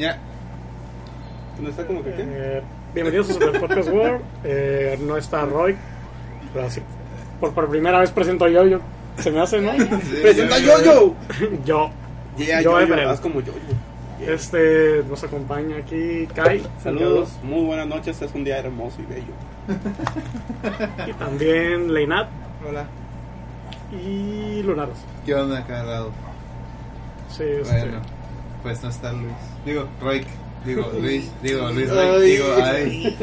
Ya. ¿No está como que qué? Eh, bienvenidos a Super Podcast World. Eh, no está Roy. Pero así, por, por primera vez presento yo, yo. Se me hace, ¿no? ¡Presenta Yo-Yo! Yo. Yeah, Yo, Yo-Yo, como Yo-Yo. Este nos acompaña aquí Kai. Saludos, muy buenas noches, es un día hermoso y bello. Y también Leinat Hola. y Lunaros. ¿Qué onda, cargado? Sí, este, Bueno, pues no está Luis. Digo, Roy. Digo, Luis. Digo, Luis Ay. Roy. Digo, ay.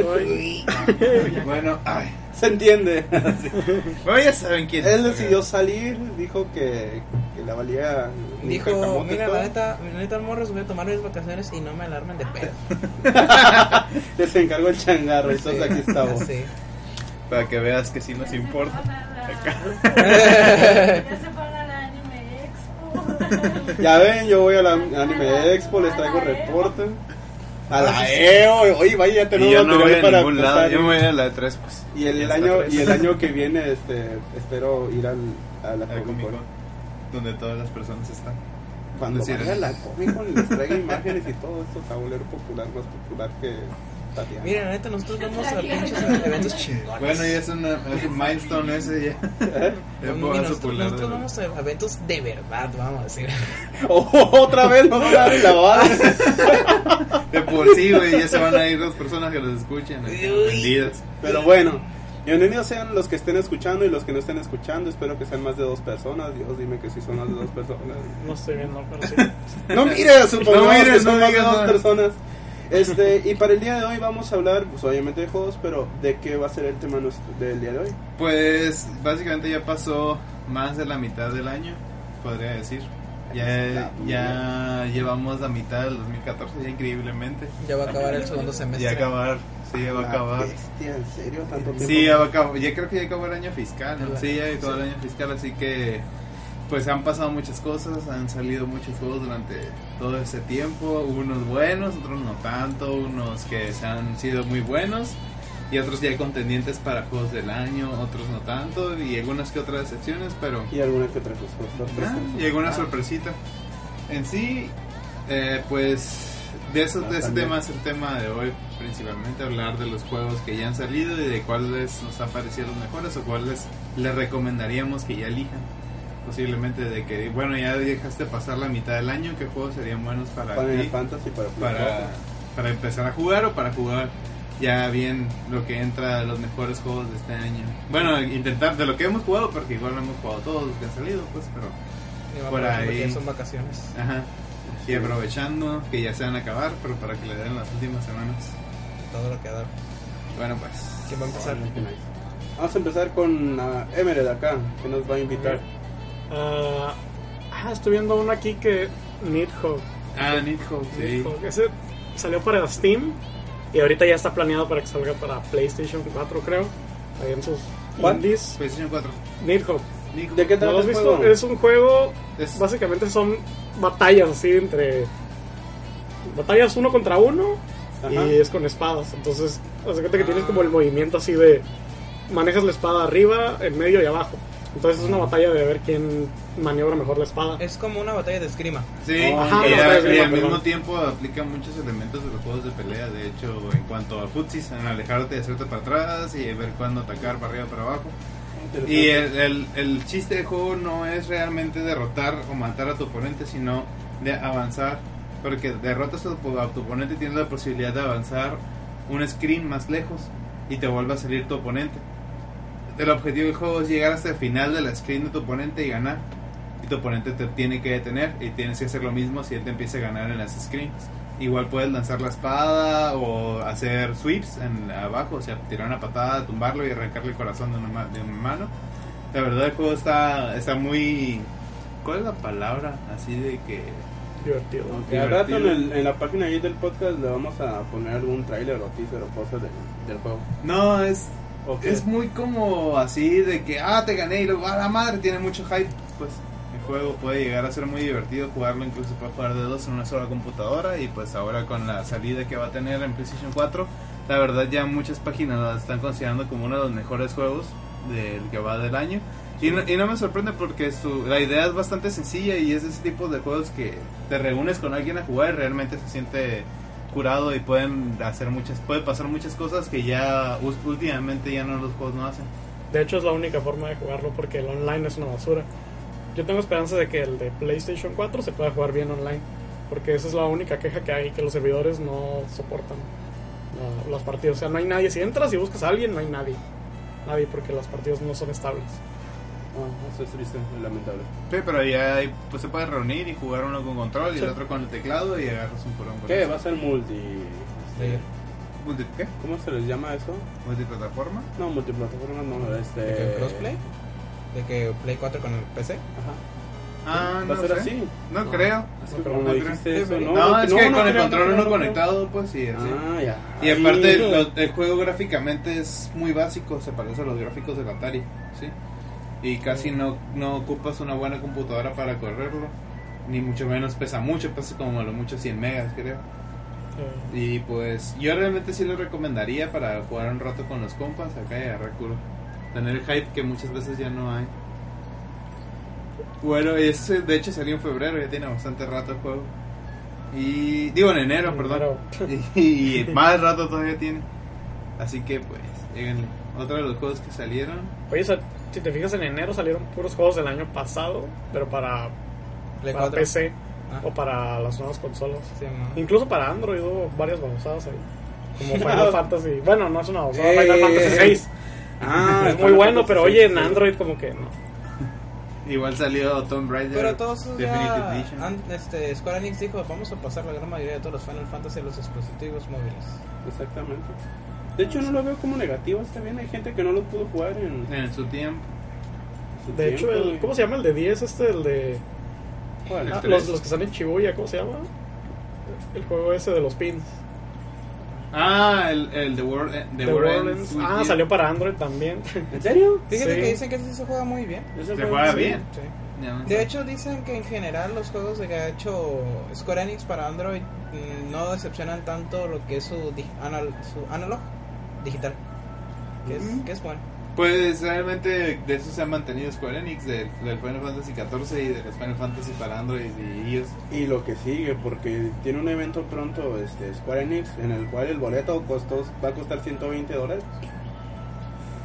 Bueno, ay. Se entiende. Bueno, ya saben quién Él decidió salir, dijo que, que la valía. Dijo, mira, la neta, la neta, morros, voy a tomar mis vacaciones y no me alarmen de pedo. Les encargó el changarro, entonces aquí estamos. Sí. Para que veas que sí nos importa. Ya Ya ven, yo voy a la Anime Expo, les traigo reporte. A la EO, oye, vaya, ya tenemos yo no voy material a para ningún lado. Yo me voy a la 3, pues. Y el, está año y el año que viene este espero ir al, a la Comic Con. Donde todas las personas están. Cuando Es decir, vaya a la Comic Con y les traiga imágenes y todo esto, a volver popular, más popular que Tatiana. Mira, la neta, nosotros vamos a pinches eventos chingones. Bueno, ya es, una, es un milestone ese ya. ¿Eh? Ya Mira, puedo nosotros, popular. nosotros vamos a eventos de verdad, vamos a decir. Oh, otra vez van a dar la base. De por sí, güey, ya se van a ir las personas que los escuchen. Vendidas. Pero bueno, bienvenidos sean los que estén escuchando y los que no estén escuchando. Espero que sean más de dos personas. Dios, dime que sí son más de dos personas. No estoy viendo, pero sí. No mires, supongamos No mires, que son no más de dos personas. Este, y para el día de hoy vamos a hablar, pues obviamente de juegos, pero ¿de qué va a ser el tema nuestro- del día de hoy? Pues básicamente ya pasó más de la mitad del año, podría decir. Ya, ya llevamos la mitad del 2014, ya increíblemente. Ya va a acabar el segundo semestre. Ya acabar, sí, ya va a acabar. bestia, ¿en serio? ¿Tanto tiempo? Sí, ya va a acabar. Ya creo que ya acabó el año fiscal, ¿no? Sí, ya acabó el año fiscal, así que pues han pasado muchas cosas, han salido muchos juegos durante todo ese tiempo, unos buenos, otros no tanto, unos que se han sido muy buenos y otros ya contendientes para juegos del año, otros no tanto y algunas que otras excepciones, pero Y alguna que otra sorpresa. Ah, y alguna sorpresita. En sí, eh, pues de, eso, de ese tema es el tema de hoy, principalmente hablar de los juegos que ya han salido y de cuáles nos han parecido los mejores o cuáles les recomendaríamos que ya elijan. Posiblemente de que, bueno, ya dejaste pasar la mitad del año, ¿qué juegos serían buenos para Final ti? Fantasy para Para, para empezar a jugar o para jugar ya bien lo que entra a los mejores juegos de este año. Bueno, intentar de lo que hemos jugado, porque igual no hemos jugado todos los que han salido, pues, pero por ahí. porque son vacaciones. Ajá. Y aprovechando que ya se van a acabar, pero para que le den las últimas semanas. Todo lo que da. Bueno, pues. ¿Quién va a empezar? Vamos a empezar con uh, Emered acá, que nos va a invitar. Ah, ah, estoy viendo uno aquí que Nidhogg. Ah, Nidhogg, sí. Nidhogg. Ese salió para Steam y ahorita ya está planeado para que salga para PlayStation 4, creo. Ahí en sus ¿Cuál? indies. PlayStation 4. Nidhogg. ¿De qué ¿No trata lo has visto? juego? Es un juego, Es- básicamente son batallas así entre... Batallas uno contra uno Ajá. y es con espadas. Entonces, haz de cuenta que tienes como el movimiento así de... Manejas la espada arriba, en medio y abajo. Entonces es una batalla de ver quién maniobra mejor la espada. Es como una batalla de esgrima. Sí, Ajá, y, a- al perdón. mismo tiempo aplica muchos elementos de los juegos de pelea. De hecho, en cuanto a futsis, en alejarte, hacerte para atrás y ver cuándo atacar para arriba para abajo. Y el, el, el chiste del juego no es realmente derrotar o matar a tu oponente, sino de avanzar. Porque derrotas a tu, a tu oponente y tienes la posibilidad de avanzar un screen más lejos y te vuelve a salir tu oponente. El objetivo del juego es llegar hasta el final de la screen de tu oponente y ganar. Y tu oponente te tiene que detener y tienes que hacer lo mismo si él te empieza a ganar en las screens. Igual puedes lanzar la espada o hacer sweeps en abajo, o sea, tirar una patada, tumbarlo y arrancarle el corazón de una, de una mano. La verdad el juego está, está muy... ¿Cuál es la palabra? Así de que... Divertido. Al rato en, el- en la página ahí del podcast le vamos a poner algún trailer o teaser o cosas de- del juego. No, es, Ok. es muy como así de que, ah, te gané y luego, ah, la madre, tiene mucho hype. Pues el juego puede llegar a ser muy divertido, jugarlo incluso para jugar de dos en una sola computadora y pues ahora con la salida que va a tener en PlayStation 4, la verdad ya muchas páginas la están considerando como uno de los mejores juegos del que va del año. Y no, y no me sorprende porque su, la idea es bastante sencilla y es ese tipo de juegos que te reúnes con alguien a jugar y realmente se siente curado y pueden hacer muchas, puede pasar muchas cosas que ya últimamente ya no los juegos no hacen. De hecho, es la única forma de jugarlo porque el online es una basura. Yo tengo esperanza de que el de PlayStation 4 se pueda jugar bien online. Porque esa es la única queja que hay, que los servidores no soportan la- las partidas. O sea, no hay nadie. Si entras y buscas a alguien, no hay nadie. Nadie porque las partidas no son estables. Eso es triste lamentable. Sí, pero ya hay- pues se puede reunir y jugar uno con control y Sí. el otro con el teclado y agarras un purón con ¿Qué? eso. ¿Va a ser multi... Player. ¿Multi qué? ¿Cómo se les llama eso? ¿Multiplataforma? No, multiplataforma no, este... ¿De que crossplay? ¿De que Play 4 con el PC? Ajá. Ah, ¿Va no a ser sé. así? No, No. creo. Es que No, dijiste creo. eso, No, no, es que no con el creo, control no uno creo. conectado, pues sí, así. Ah, ya. Y aparte, lo- el juego gráficamente es muy básico, se parece a los gráficos del Atari, ¿sí? Y casi no, no ocupas una buena computadora para correrlo, ni mucho menos pesa mucho, pesa como a lo mucho 100 megas, creo. Y pues yo realmente sí lo recomendaría para jugar un rato con los compas acá y agarrar culo. Tener el hype que muchas veces ya no hay. Bueno, ese de hecho salió en febrero, ya tiene bastante rato el juego. Y digo en enero, perdón. Y, más rato todavía tiene. Así que pues, lleguenle. Otro de los juegos que salieron. Oye, si te fijas en enero salieron puros juegos del año pasado, pero para, para 4. PC Ah. o para las nuevas consolas. Sí, no. Incluso para Android hubo varias babosadas ahí. Como Final Fantasy. Bueno, no es una babosada, Eh. Final Fantasy 6. Ah, es muy Final bueno, pero VI, oye, en sí. Android como que no. Igual salió Tomb Raider. Pero todos Edition. an- este, Square Enix dijo, vamos a pasar la gran mayoría de todos los Final Fantasy a los dispositivos móviles. Exactamente. De hecho, no lo veo como negativo. Está bien, hay gente que no lo pudo jugar en En su tiempo. su De hecho, el, ¿cómo se llama el de 10? Este, el de... ¿Cuál? ah, los, los que están en Shibuya, ¿cómo se llama? El juego ese de los pins. Ah, el, el The World, eh, The The World World Ends Ends. With Ah, You. salió para Android también. ¿En serio? Fíjate Sí. que dicen que ese sí se juega muy bien. ¿Ese Se juega bien. Sí. No. De hecho, dicen que en general los juegos de que ha hecho Square Enix para Android mm, no decepcionan tanto lo que es su, di- anal- su analog digital. Que es, que es bueno. Pues realmente de eso se ha mantenido Square Enix, del, del Final Fantasy XIV y de los Final Fantasy para Android y iOS. Y lo que sigue, porque tiene un evento pronto este, Square Enix en el cual el boleto costó, va a costar 120 dólares.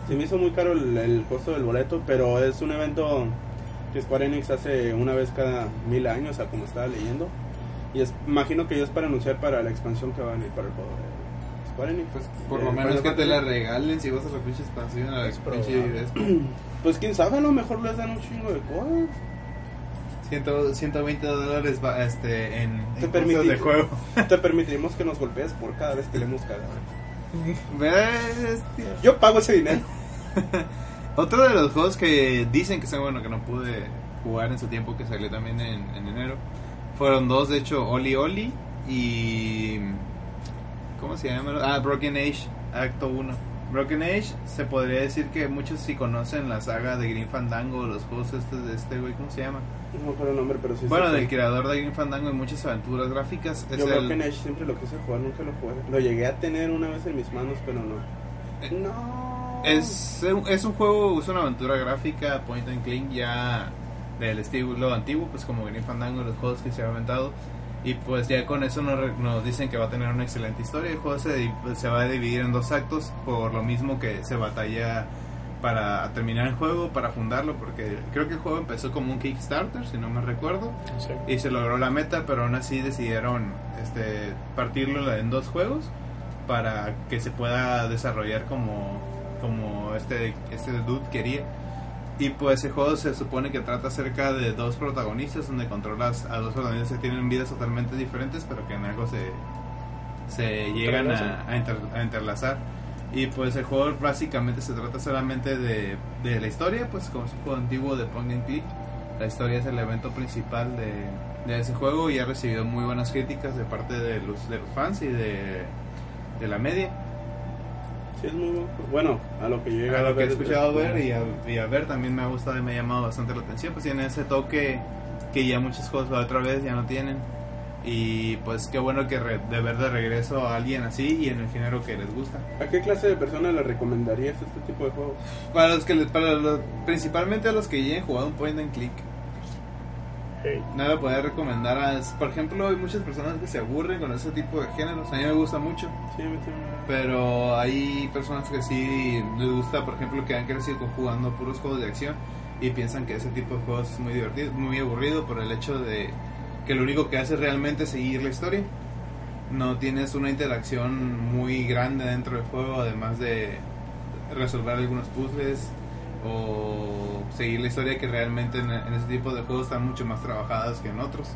Se me hizo muy caro el, el costo del boleto, pero es un evento que Square Enix hace una vez cada mil años, a como estaba leyendo. Y es, imagino que ya es para anunciar para la expansión que va a venir para el juego Pues por Eh, lo menos Final que te la regalen si vas a la pinche expansión a la Es pinche. Pues quién sabe, a lo mejor les dan un chingo de cosas. Ciento- 120 dólares este, en, Te en de juego. Te permitiremos que nos golpees por cada vez que le hemos. Yo pago ese dinero. Otro de los juegos que dicen que son bueno que no pude jugar en su tiempo que salió también en, en enero fueron dos de hecho Oli Oli y ¿cómo se llama? Ah, Broken Age Acto 1. Broken Age se podría decir que muchos sí conocen la saga de Green Fandango, los juegos estos de este güey, ¿cómo se llama? No me acuerdo el nombre, pero sí. Bueno, del creador de Green Fandango y muchas aventuras gráficas. Es Yo el- Broken Age siempre lo quise jugar, nunca lo jugué. Lo llegué a tener una vez en mis manos, pero no. Eh, No. Es, es un juego, es una aventura gráfica, point and click, ya del estilo antiguo, pues como Green Fandango, los juegos que se han inventado. Y pues ya con eso nos, nos dicen que va a tener una excelente historia. El juego se, se va a dividir en dos actos, por lo mismo que se batalla para terminar el juego, para fundarlo, porque creo que el juego empezó como un Kickstarter, si no me recuerdo Sí. y se logró la meta, pero aún así decidieron este, partirlo en dos juegos para que se pueda desarrollar como, como este, este dude quería. Y pues el juego se supone que trata acerca de dos protagonistas, donde controlas a dos protagonistas que tienen vidas totalmente diferentes, pero que en algo se, se llegan a, a inter- a interlazar. Y pues el juego básicamente se trata solamente de, de la historia, pues como es un juego antiguo de point and click. La historia es el evento principal de, de ese juego y ha recibido muy buenas críticas de parte de los, de los fans y de, de la media. Sí, es muy bueno. Bueno, a lo que yo he A lo que he escuchado es- ver y a, y a ver también me ha gustado y me ha llamado bastante la atención. Pues tiene ese toque que ya muchos juegos la otra vez ya no tienen. Y pues qué bueno que re- de ver de regreso a alguien así y en el género que les gusta. ¿A qué clase de personas le recomendarías este tipo de juegos? Para los que les, para los, principalmente a los que ya han jugado un point and click. Hey. No le podría recomendar a, por ejemplo, hay muchas personas que se aburren con ese tipo de géneros. A mí me gusta mucho. Sí, me Pero hay personas que sí les gusta, por ejemplo, que han crecido jugando puros juegos de acción y piensan que ese tipo de juegos es muy divertido, muy aburrido por el hecho de que lo único que hace realmente es seguir la historia. No tienes una interacción muy grande dentro del juego, además de resolver algunos puzzles o seguir la historia que realmente en, en ese tipo de juegos están mucho más trabajadas que en otros.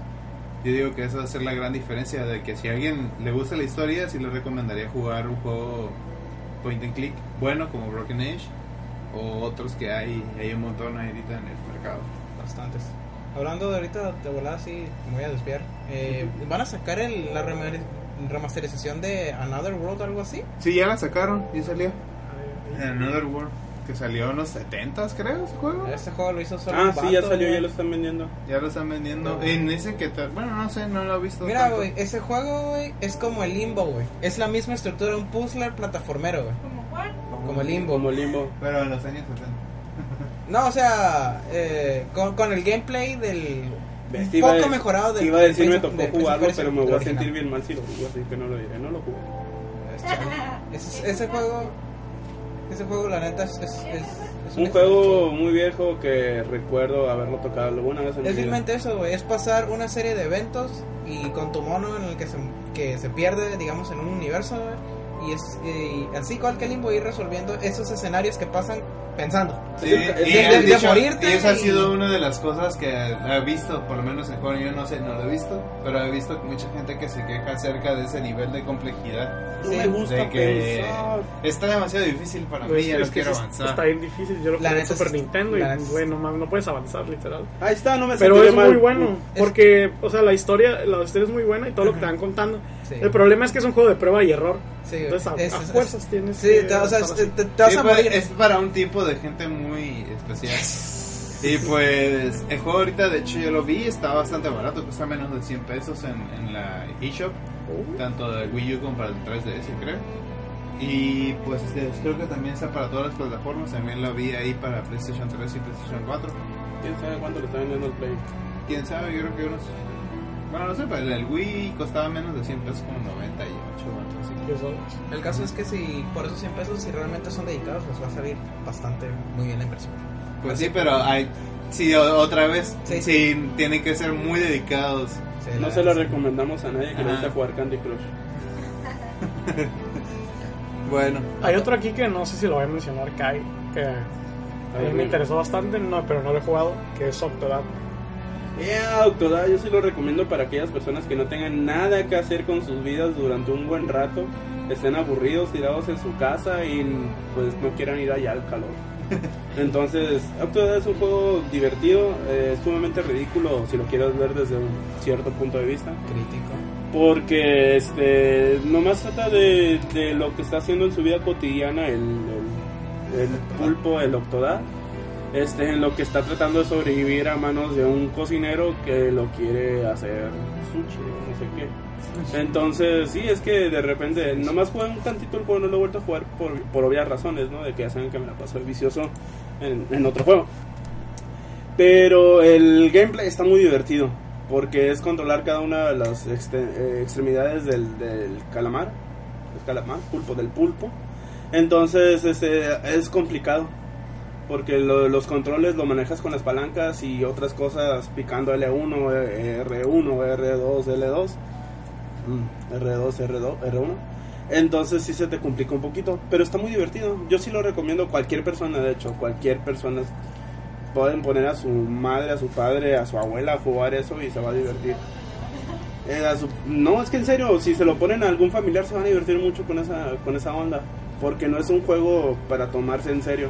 Yo digo que esa va a ser la gran diferencia de que si a alguien le gusta la historia, sí le recomendaría jugar un juego point and click bueno como Broken Age o otros que hay, hay un montón ahorita en el mercado. Bastantes. Hablando de ahorita de volada, sí, me voy a desviar. Eh, ¿Van a sacar el, la remasterización de Another World o algo así? Sí, ya la sacaron, ya salió. Another World, que salió en los 70s creo ese juego. Este juego lo hizo solo Ah, un sí, ya salió, ya lo están vendiendo. Ya lo están vendiendo. No. En ese que bueno, no sé, no lo he visto. Mira, güey, ese juego, güey, es como el Limbo, güey. Es la misma estructura un puzzler plataformero, güey. ¿Como cuál? Como el Limbo. Como limbo. Pero en los años 70. No, o sea, eh, con, con el gameplay del... Un poco mejorado del- Iba a decir, me tocó jugarlo, pero me voy a sentir bien mal si lo jugo, así que no lo diré. No lo jugué. Es chale. Ese, ese juego, ese juego, la neta, es, es, Un juego muy viejo que recuerdo haberlo tocado alguna vez en Es simplemente eso, güey. Es pasar una serie de eventos y con tu mono en el que se, que se pierde, digamos, en un universo, güey. Y es y así igual que Limbo ir resolviendo esos escenarios que pasan pensando. Sí, Es y, es han de dicho- morirte y esa ha y- sido una de las cosas que he visto, por lo menos en juego, yo no sé, no lo he visto, pero he visto mucha gente que se queja acerca de ese nivel de complejidad. No Sí, me gusta de que pensar. está demasiado difícil para Güey, mí, ya es no quiero sí avanzar. Está bien difícil. Yo lo jugué en Super es- Nintendo y, es- güey, no, puedes avanzar, literal. Ahí está, no me Pero es mal. muy bueno, Es- porque, o sea, la historia, la historia es muy buena y todo lo que te van contando. Sí. El problema es que es un juego de prueba y error. Sí. Entonces, a, Es- a es- fuerzas tienes Sí, que te, o sea, estar te, te- vas Sí, a pues, morir. es para un tipo de gente muy especial. Y pues el juego ahorita, de hecho yo lo vi, está bastante barato, cuesta menos de 100 pesos en, en la eShop, Uh, tanto de Wii U como para el 3DS creo. Y pues este, creo que también está para todas las plataformas, también lo vi ahí para PlayStation 3 y PlayStation 4. ¿Quién sabe cuánto le está vendiendo el Play? Quién sabe, yo creo que unos... Bueno, no sé, pero el Wii costaba menos de 100 pesos, como 98 o algo así. 10 dólares. El caso es que si por esos 100 pesos, si realmente son dedicados, les va a salir bastante muy bien la inversión. Pues sí, pero hay... Sí, otra vez, Sí, sí, tienen que ser muy dedicados. Sí, No se lo recomendamos a nadie que guste jugar Candy Crush. Bueno, Hay otro aquí que no sé si lo voy a mencionar, Kai, que a mí me interesó bastante, no, pero no lo he jugado, que es Octodad. Yeah, Octodad, yo sí lo recomiendo para aquellas personas que no tengan nada que hacer con sus vidas durante un buen rato, estén aburridos, tirados en su casa y pues no quieran ir allá al calor. Entonces, Octodad es un juego divertido, eh, sumamente ridículo si lo quieres ver desde un cierto punto de vista. Crítico. Porque este nomás trata de, de lo que está haciendo en su vida cotidiana el, el, el pulpo, el octodad. Este, en lo que está tratando de sobrevivir a manos de un cocinero que lo quiere hacer sushi no sé qué. Entonces, sí, es que de repente, nomás jugué un tantito el juego, no lo he vuelto a jugar por, por obvias razones, ¿no? De que ya saben que me la paso de vicioso en, en otro juego. Pero el gameplay está muy divertido. Porque es controlar cada una de las exte- eh, extremidades del, del calamar. El calamar, pulpo del pulpo. Entonces este, es complicado. Porque lo- los controles lo manejas con las palancas y otras cosas picando L1, eh, R1, R2, L2. Mm, R2, R2, R1. Entonces sí se te complica un poquito. Pero está muy divertido. Yo sí lo recomiendo. Cualquier persona, de hecho, cualquier persona pueden poner a su madre, a su padre, a su abuela a jugar eso y se va a divertir. Eh, a su- no, es que en serio, si se lo ponen a algún familiar se van a divertir mucho con esa, con esa onda. Porque no es un juego para tomarse en serio.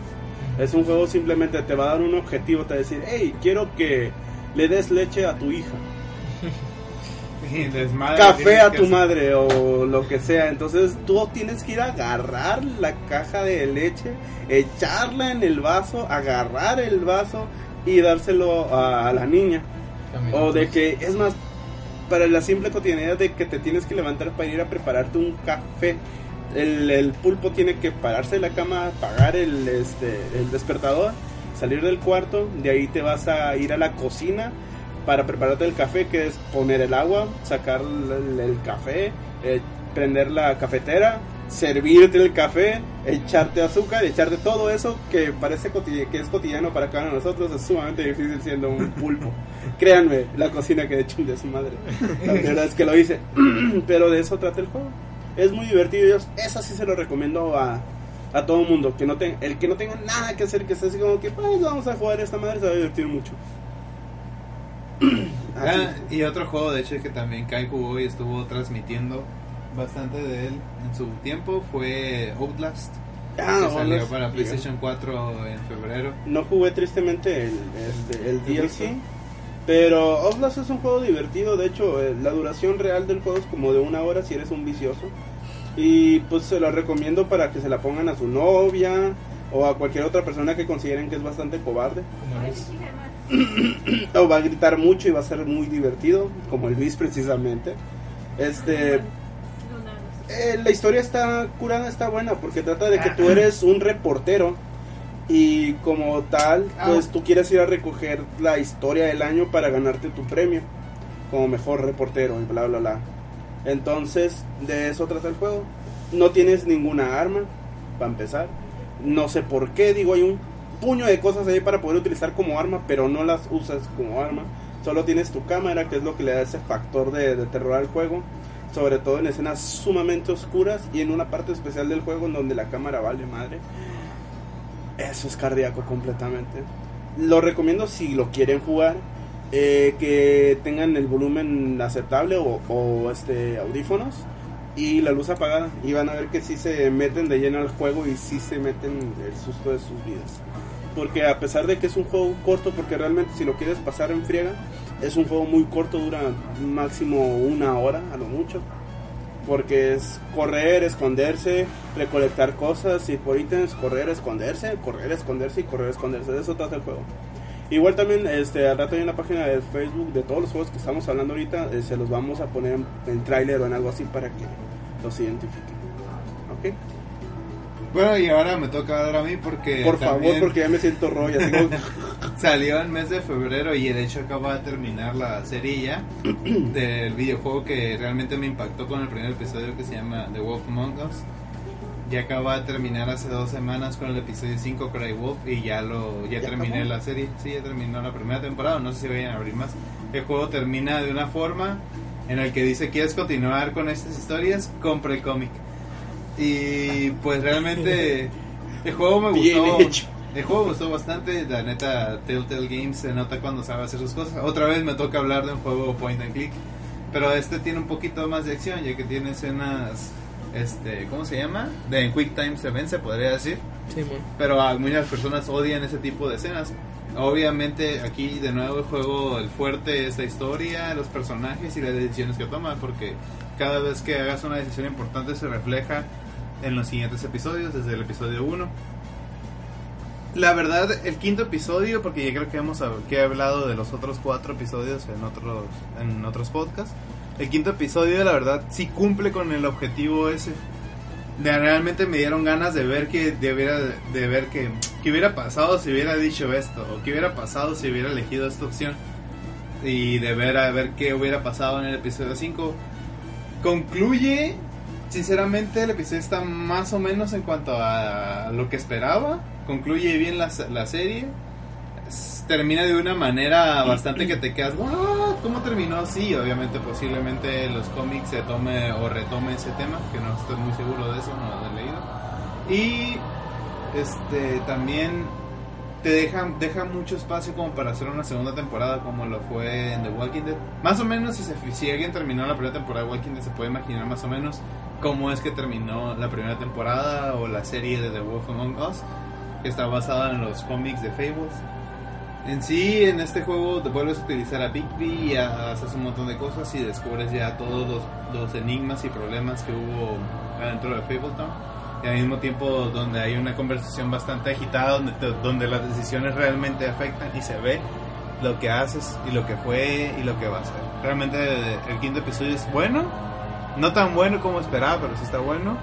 Es un juego simplemente te va a dar un objetivo, te va a decir, hey, quiero que le des leche a tu hija, desmadre café a tu hacer. madre o lo que sea. Entonces tú tienes que ir a agarrar la caja de leche, echarla en el vaso, agarrar el vaso y dárselo a, a la niña. O de que, es más, para la simple cotidianidad de que te tienes que levantar para ir a prepararte un café. El, el pulpo tiene que pararse de la cama, apagar el, este, el despertador, salir del cuarto, de ahí te vas a ir a la cocina para prepararte el café, que es poner el agua, sacar el, el café, eh, prender la cafetera, servirte el café, echarte azúcar, echarte todo eso que parece que es cotidiano para cada uno de nosotros, es sumamente difícil siendo un pulpo. Créanme, la cocina que de hecho de su madre. La verdad es que lo hice. Pero de eso trata el juego. Es muy divertido, yo eso sí se lo recomiendo a, a todo el mundo. Que no ten- el que no tenga nada que hacer, que esté así como que pues vamos a jugar esta madre, se va a divertir mucho. Ah, y otro juego, de hecho, que también Kai jugó y estuvo transmitiendo bastante de él en su tiempo fue Outlast. Ah, que salió Outlast, para. PlayStation 4 en febrero. No jugué tristemente el, este, el ¿El DLC, pero Outlast es un juego divertido. De hecho, eh, la duración real del juego es como de una hora si eres un vicioso. Y pues se la recomiendo para que se la pongan a su novia o a cualquier otra persona que consideren que es bastante cobarde. Germán. O va a gritar mucho y va a ser muy divertido, como el Luis precisamente. Este, eh, la historia está curada, está buena, porque trata de que tú eres un reportero y como tal, pues Ah. tú quieres ir a recoger la historia del año para ganarte tu premio como mejor reportero y bla, bla, bla. Entonces, de eso trata el juego. No tienes ninguna arma, para empezar. No sé por qué, digo, hay un puño de cosas ahí para poder utilizar como arma, pero no las usas como arma. Solo tienes tu cámara, que es lo que le da ese factor de, de terror al juego. Sobre todo en escenas sumamente oscuras y en una parte especial del juego en donde la cámara vale madre. Eso es cardíaco completamente. Lo recomiendo si lo quieren jugar. eh, que tengan el volumen aceptable o, este audífonos y la luz apagada y van a ver que sí se meten de lleno al juego y sí se meten el susto de sus vidas porque a pesar de que es un juego corto porque realmente si lo quieres pasar en friega es un juego muy corto dura máximo una hora a lo mucho porque es correr, esconderse, recolectar cosas y por ítems correr, esconderse, correr, esconderse y correr, esconderse. De eso trata el juego. Igual también, este, al rato hay una página de Facebook de todos los juegos que estamos hablando ahorita, eh, se los vamos a poner en, en tráiler o en algo así para que los identifiquen. ¿Ok? Bueno, y ahora me toca dar a mí porque. Por favor, porque ya me siento rollo. Salió en mes de febrero y de hecho acaba de terminar la serie ya del videojuego que realmente me impactó con el primer episodio que se llama The Wolf Among Us. Ya acaba de terminar hace dos semanas con el episodio 5 Cry Wolf y ya lo ya, ¿Ya terminé acabó? la serie. Sí, ya terminó la primera temporada, no sé si vayan a abrir más. El juego termina de una forma en el que dice, ¿quieres continuar con estas historias? Compra el cómic. Y pues realmente el juego me Bien gustó. hecho. El juego me gustó bastante, la neta Telltale Games se nota cuando sabe hacer sus cosas. Otra vez me toca hablar de un juego point and click, pero este tiene un poquito más de acción, ya que tiene escenas, este, ¿cómo se llama? De Quick Time se podría decir, Sí, pero a muchas personas odian ese tipo de escenas. Obviamente aquí de nuevo el juego, el fuerte es la historia, los personajes y las decisiones que toma, porque cada vez que hagas una decisión importante se refleja en los siguientes episodios, desde el episodio 1. La verdad, el quinto episodio, porque ya creo que hemos que he hablado de los otros cuatro episodios en otros, en otros podcasts. El quinto episodio, la verdad, sí cumple con el objetivo ese. De, realmente me dieron ganas de ver que de, hubiera- de ver que, que hubiera pasado si hubiera dicho esto, o que hubiera pasado si hubiera elegido esta opción. Y de ver a ver qué hubiera pasado en el episodio 5. Concluye, sinceramente, el episodio está más o menos en cuanto a lo que esperaba. Concluye bien la, la serie. Termina de una manera bastante que te quedas, "What? ¿Cómo terminó así? Obviamente, posiblemente en los cómics se tome o retome ese tema, que no estoy muy seguro de eso, no lo he leído. Y este también te deja, deja mucho espacio como para hacer una segunda temporada como lo fue en The Walking Dead. Más o menos si, se, si alguien terminó la primera temporada de Walking Dead se puede imaginar más o menos cómo es que terminó la primera temporada o la serie de The Wolf Among Us, que está basada en los cómics de Fables. En sí, en este juego te vuelves a utilizar a Bigby y haces un montón de cosas y descubres ya todos los, los enigmas y problemas que hubo adentro de Fabletown. Y al mismo tiempo donde hay una conversación bastante agitada, donde, donde las decisiones realmente afectan y se ve lo que haces y lo que fue y lo que va a ser. Realmente el quinto episodio es bueno, no tan bueno como esperaba, pero sí está bueno.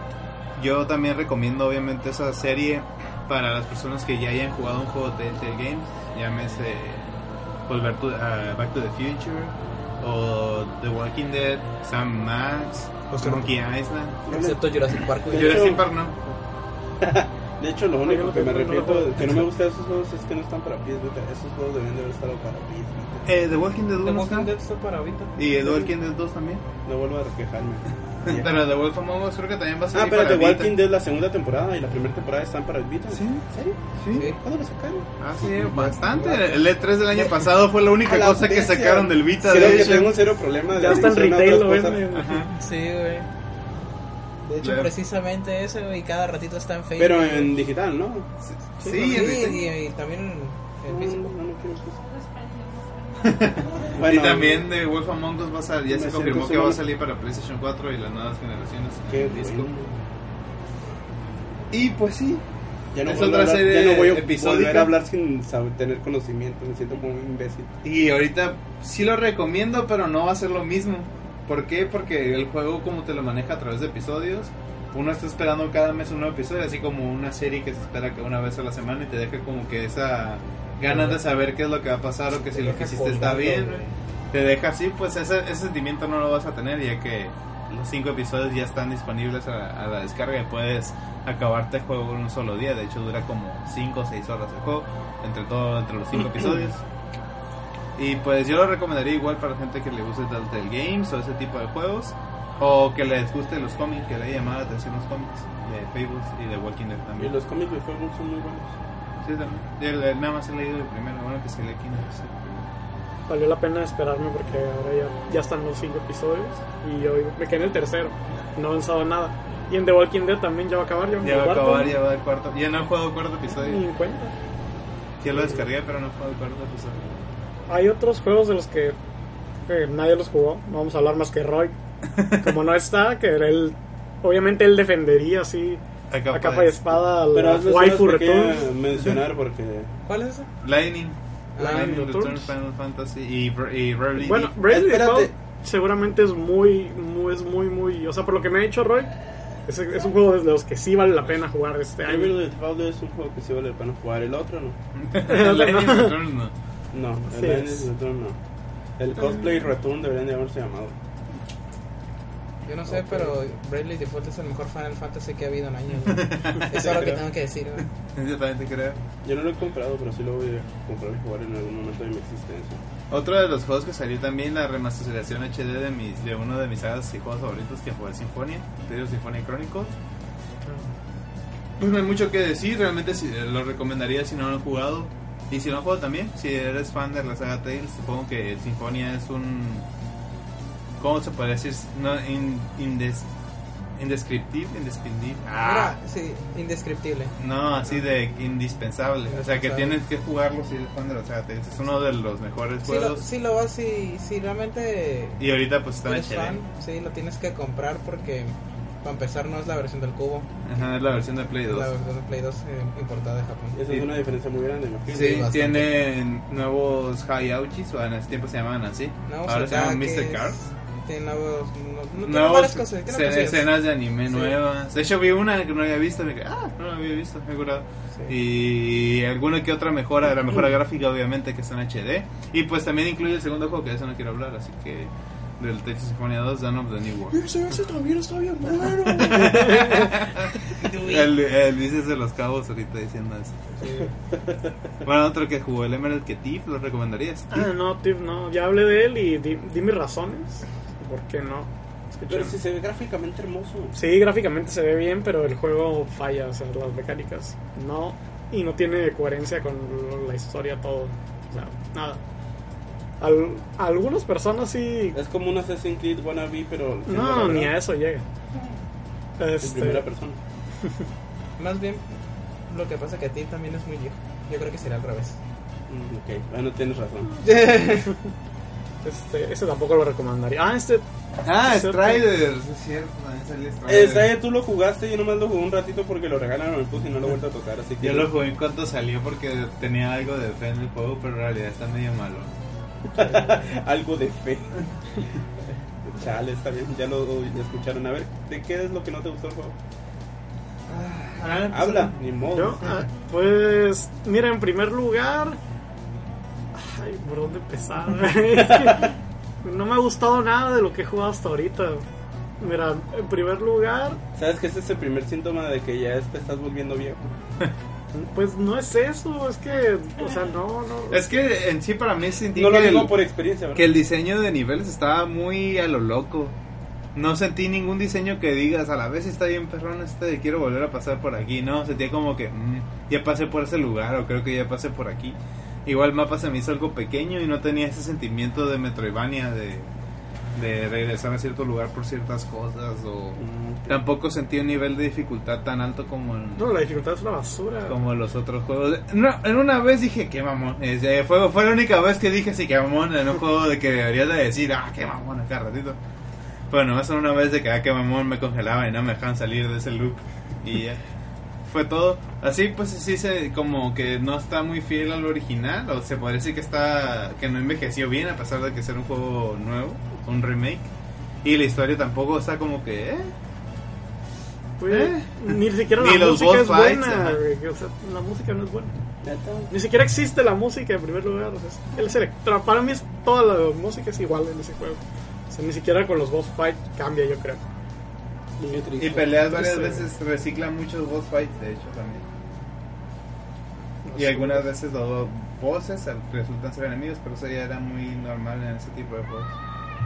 Yo también recomiendo obviamente esa serie para las personas que ya hayan jugado un juego de Telltale Games, llámese Volver to, uh, Back to the Future o The Walking Dead, Sam Max, O sea, Monkey Island. Excepto Jurassic Park, Jurassic Park no. De hecho, lo único que me arrepiento que no me gusta de esos juegos es que no están para pies beta. Esos juegos deben de haber estado para pies beta. Eh, The Walking Dead 1 The está. Walking Dead está para ahorita. Y The Walking Dead 2 también. No vuelvo a quejarme. Pero The Wolf Among Us creo que también va a Ah, salir pero para The Vita. Walking Dead la segunda temporada y la primera temporada están para el Vita. Sí. ¿En serio? Sí. Sí. ¿Cuándo lo sacaron? Ah, sí, bastante. El E3 del año pasado fue la única la cosa que sacaron del Vita. Creo de que hecho. tengo cero problema de Ya está en adición a retail, lo venden. Sí, güey. De hecho, Claro. precisamente eso, güey, cada ratito está en Facebook. Pero en digital, ¿no? Sí, Sí, sí, en y, y también en físico. no, no. Bueno, y también The Wolf Among Us va a salir, ya se confirmó que va a salir para PlayStation 4 y las nuevas generaciones Qué en disco. bueno. Y pues sí, Ya no, Es otra hablar- serie ya no voy a hablar sin saber, tener conocimiento. Me siento como un imbécil. y ahorita sí lo recomiendo, pero no va a ser lo mismo. ¿Por qué? Porque el juego como te lo maneja a través de episodios, uno está esperando cada mes un nuevo episodio, así como una serie que se espera que una vez a la semana y te deja como que esa ganas de saber qué es lo que va a pasar o que si lo que hiciste está bien. te deja así, pues ese, ese sentimiento no lo vas a tener ya que los cinco episodios ya están disponibles a, a la descarga y puedes acabarte el juego en un solo día. De hecho dura como 5 o 6 horas el juego entre todo entre los cinco episodios. Y pues yo lo recomendaría igual para gente que le guste Telltale Games o ese tipo de juegos o que les guste los cómics, que le haya llamado la atención los cómics de Fables y de Walking Dead Y también. los cómics de Fables son muy buenos. Sí, también. Yo el- nada más he leído el primero, bueno que se lee aquí. no sé. Valió la pena esperarme porque ahora ya, ya están los cinco episodios y yo me quedé en el tercero. No he avanzado nada. Y en The Walking Dead también ya va a acabar. Ya, Ya va a acabar, ya va el cuarto. Ya no he jugado el cuarto episodio. Ni en cuenta. Ya lo descargué, pero no he jugado el cuarto episodio. Hay otros juegos de los que, que nadie los jugó. No vamos a hablar más que Roy. Como no está, que él. Obviamente él defendería así A a capa y espada a la Pero hazme waifu Returns. mencionar porque ¿Cuál es ese? Lightning. Lightning Lightning Returns. Final Fantasy y, Bra- y Bravely Bueno. Bravely. Default seguramente es muy, muy, es muy, muy. O sea, por lo que me ha dicho Roy, es, es un juego de los que sí vale la pena jugar este año. Bravely Default es un juego que sí vale la pena jugar. El otro no. Lightning Returns no. No, el Sí Lightning es. Return no. El Cosplay Return deberían de haberse llamado. Yo no sé, pero Bravely Default es el mejor Final Fantasy que ha habido en años. Eso es lo que tengo que decir, güey. Yo también te creo. Yo no lo he comprado, pero sí lo voy a comprar y jugar en algún momento de mi existencia. Otro de los juegos que salió también, la remasterización HD de, mis, de uno de mis sagas y juegos favoritos que fue Sinfonia, Tales Symphony Chronicles. Pues no hay mucho que decir, realmente sí, lo recomendaría si no lo han jugado. Y si lo han jugado también, si eres fan de la saga Tales, supongo que Sinfonia es un... ¿Cómo se puede decir? No, in- indes- indescriptible, indescriptible. Ah, Mira, sí, indescriptible. no, así de indispensable. O sea que tienes que jugarlo si eres fan de la saga Tales. Es uno de los mejores juegos. si lo vas, si, si realmente Y ahorita pues está en fan, sí, lo tienes que comprar porque para empezar no es la versión del cubo, Ajá, es la versión de Play es 2. la versión de Play 2 eh, importada de Japón. Esa Sí. es una diferencia muy grande. Sí, Sí, bastante. tiene nuevos Hayauchis, o en ese tiempo se llamaban así. Nuevos Ahora se llaman Mr. Cars. Tiene nuevos, no, no, Nuevos varias cosas. Escenas de anime Sí. nuevas. De hecho, vi una que no había visto. y me dije, ah, no la había visto, me he curado. Sí. Y alguna que otra mejora, la mejora gráfica, obviamente, que está en HD. Y pues también incluye el segundo juego, que de eso no quiero hablar, así que. Del Texas Symphony 2, Dawn of the New World. Ese, ese también está bien bueno. el, el Luis de los Cabos ahorita diciendo eso. Bueno, otro que jugó el Emerald que Tiff, ¿lo recomendarías? ah, no, Tiff, no. Ya hablé de él y di, di mis razones. ¿Por qué no? Escuché. Pero si se ve gráficamente hermoso. Sí, gráficamente se ve bien, pero el juego falla, o sea, las mecánicas no. Y no tiene coherencia con la historia, todo. O sea, nada. Al- algunas personas sí. Es como un Assassin's Creed wannabe, pero... No, ni a eso llega. En Este, primera persona. Más bien, lo que pasa que a ti también es muy viejo. Yo creo que será al revés. Mm, ok, bueno, tienes razón. Este, ese tampoco lo recomendaría. Ah, este. Ah, Es cierto. Striders, es cierto, salió Eh, Striders. Esta tú lo jugaste, yo nomás lo jugué un ratito porque lo regalaron el PUS y no lo he vuelto a tocar, así que... Yo lo jugué en cuanto salió porque tenía algo de fe en el juego, pero en realidad está medio malo. Algo de fe. Chale, está bien, ya lo escucharon. A ver, ¿de qué es lo que no te gustó el juego? Ah, pues, Habla, ni modo. Yo, ah, pues, mira, en primer lugar. Ay, ¿por dónde empezar? Es que no me ha gustado nada de lo que he jugado hasta ahorita. Mira, en primer lugar, ¿Sabes que ese es el primer síntoma de que ya te estás volviendo viejo? Pues no es eso, es que, o sea, no, no. Es que en sí para mí sentí No lo que, digo el, por experiencia, ¿verdad? que el diseño de niveles estaba muy a lo loco. No sentí ningún diseño que digas a la vez está bien perrón este de quiero volver a pasar por aquí. No, sentía como que mm, ya pasé por ese lugar o creo que ya pasé por aquí. Igual el mapa se me hizo algo pequeño y no tenía ese sentimiento de Metroidvania de, de regresar a cierto lugar por ciertas cosas o Mm, tampoco sentí un nivel de dificultad tan alto como en, No, la dificultad es una basura. como los otros juegos. No, en una vez dije que mamón. Este, fue, fue la única vez que dije sí que mamón en un juego de que deberías de decir, ah, qué mamón acá ratito. Bueno, eso una vez de que ah, qué mamón me congelaba y no me dejaban salir de ese loop. Y ya. Fue todo. Así pues sí se como que no está muy fiel al original. O se puede decir que está. que no envejeció bien a pesar de que ser un juego nuevo, un remake. Y la historia tampoco está como que. eh, Pues, ¿Eh? Ni siquiera Ni la los música boss es fights, buena. O sea, la música no es buena. Ni siquiera existe la música en primer lugar. O sea, es- electro- para mí es, toda la música es igual en ese juego. O sea, ni siquiera con los boss fight cambia, yo creo. Triste. Y peleas varias veces reciclan muchos boss fights, de hecho también. No Y algunas veces los bosses resultan ser enemigos, pero eso ya era muy normal en ese tipo de juegos.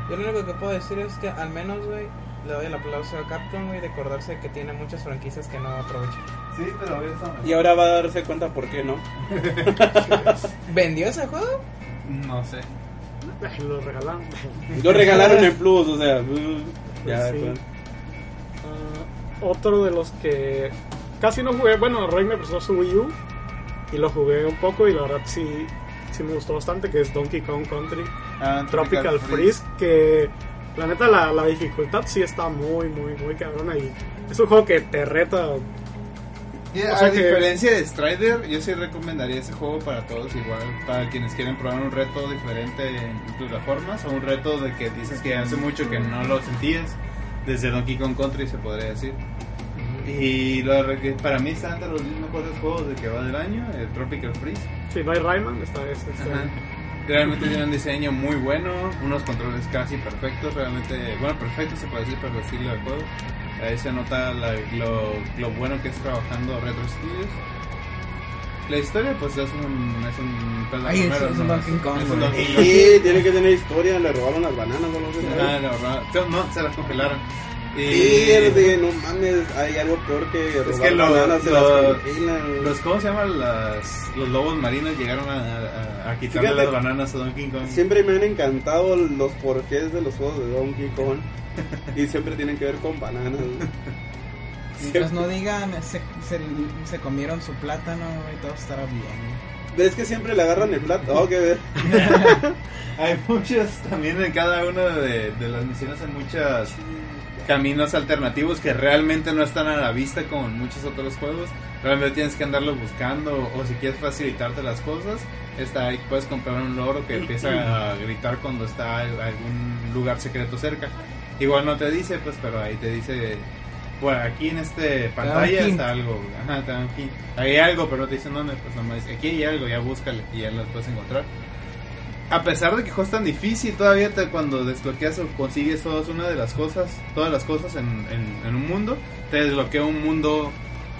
Yo lo único que puedo decir es que al menos, güey, le doy el aplauso a Capcom, güey, de acordarse que tiene muchas franquicias que no aprovechan. Sí, pero. Y ahora va a darse cuenta por qué no. ¿Vendió ese juego? No sé. Lo regalaron. Lo regalaron en Plus, o sea... uh, ya, Sí. Otro de los que casi no jugué, bueno, Rey me prestó su Wii U y lo jugué un poco y la verdad sí, sí me gustó bastante, que es Donkey Kong Country Ah, Tropical Freeze, que la neta la, la dificultad sí está muy, muy, muy cabrona y es un juego que te reta. Y O a sea que- diferencia de Strider, yo sí recomendaría ese juego para todos igual, para quienes quieren probar un reto diferente en plataformas o un reto de que dices que hace mucho que no lo sentías, desde Donkey Kong Country se podría decir. Y lo que para mí está entre los 10 mejores juegos de que va del año, el Tropical Freeze. Si no hay Rayman, esta vez. Ajá. Realmente tiene un diseño muy bueno, unos controles casi perfectos, realmente, bueno, perfecto se puede decir por el estilo del juego. Ahí se nota la- lo, lo bueno que es trabajando Retro Studios. La historia, pues es un. Es un Ay, es- plataformero, es un Kong, Es un. Donkey Kong. Sí, tiene que tener historia, le robaron las bananas o algo así. Ah, no, se las congelaron. Y Pierde, no mames, hay algo peor que robar que lo- bananas, se lo- las congelan. los, ¿cómo se llaman? Las, los lobos marinos llegaron a, a, a quitarle Fíjate, las bananas a Donkey Kong. Siempre me han encantado los porqués de los juegos de Donkey Kong. y siempre tienen que ver con bananas. Mientras no digan, se, se, se comieron su plátano, y todo estará bien. ¿Ves que siempre le agarran el plato? Oh, ver. Hay muchos también en cada una de, de las misiones, hay muchos caminos alternativos que realmente no están a la vista como en muchos otros juegos. Realmente tienes que andarlos buscando o si quieres facilitarte las cosas, está ahí, puedes comprar un loro que empieza a gritar cuando está algún lugar secreto cerca. Igual no te dice, pues, pero ahí te dice, bueno, aquí en este pantalla está algo, ajá, te hint. Hay algo, pero no te dicen dónde, pues nomás dice, aquí hay algo, ya búscale y ya lo puedes encontrar a pesar de que juego es tan difícil, todavía te- cuando desbloqueas o consigues todas una de las cosas, todas las cosas en, en- en un mundo, te desbloquea un mundo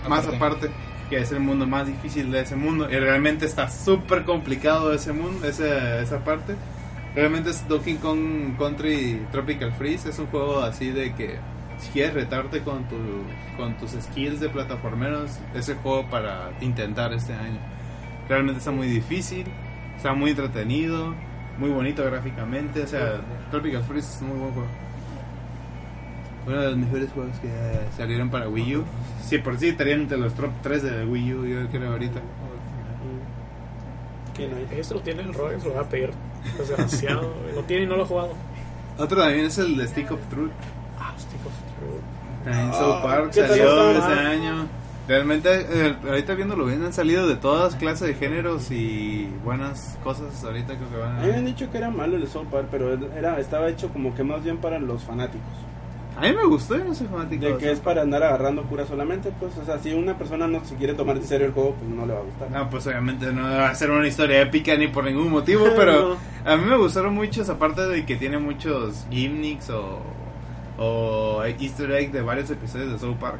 más Aparte. aparte, que es el mundo más difícil de ese mundo. Y realmente está súper complicado ese mundo, esa, esa parte. Realmente es Donkey Kong Country Tropical Freeze, es un juego así de que si quieres retarte con, tu, con tus skills de plataformeros, es el juego para intentar este año. Realmente está muy difícil, está muy entretenido, muy bonito gráficamente. O sea, Tropical Freeze es un muy buen juego. Uno de los mejores juegos que salieron para Wii U. Sí, por sí estarían entre los top 3 de Wii U, yo creo ahorita. ¿Quién hay? Este lo tiene el Rogue, se lo voy a pedir. Desgraciado, lo tiene y no lo ha jugado. Otro también es el de Stick of Truth. Ah, Stick of Truth. También Ah, South Park ¿qué tal salió ese año. Realmente, eh, ahorita viéndolo bien, han salido de todas clases de géneros y buenas cosas. Ahorita creo que van A mí me han a. dicho que era malo el South Park, pero era, estaba hecho como que más bien para los fanáticos. A mí me gustó, yo no soy fanático. De de que es para andar agarrando cura solamente, pues, o sea, si una persona no se quiere tomar en serio el juego, pues no le va a gustar. No, pues obviamente no va a ser una historia épica ni por ningún motivo, pero a mí me gustaron muchos, aparte de que tiene muchos gimmicks o, o easter egg de varios episodios de South Park.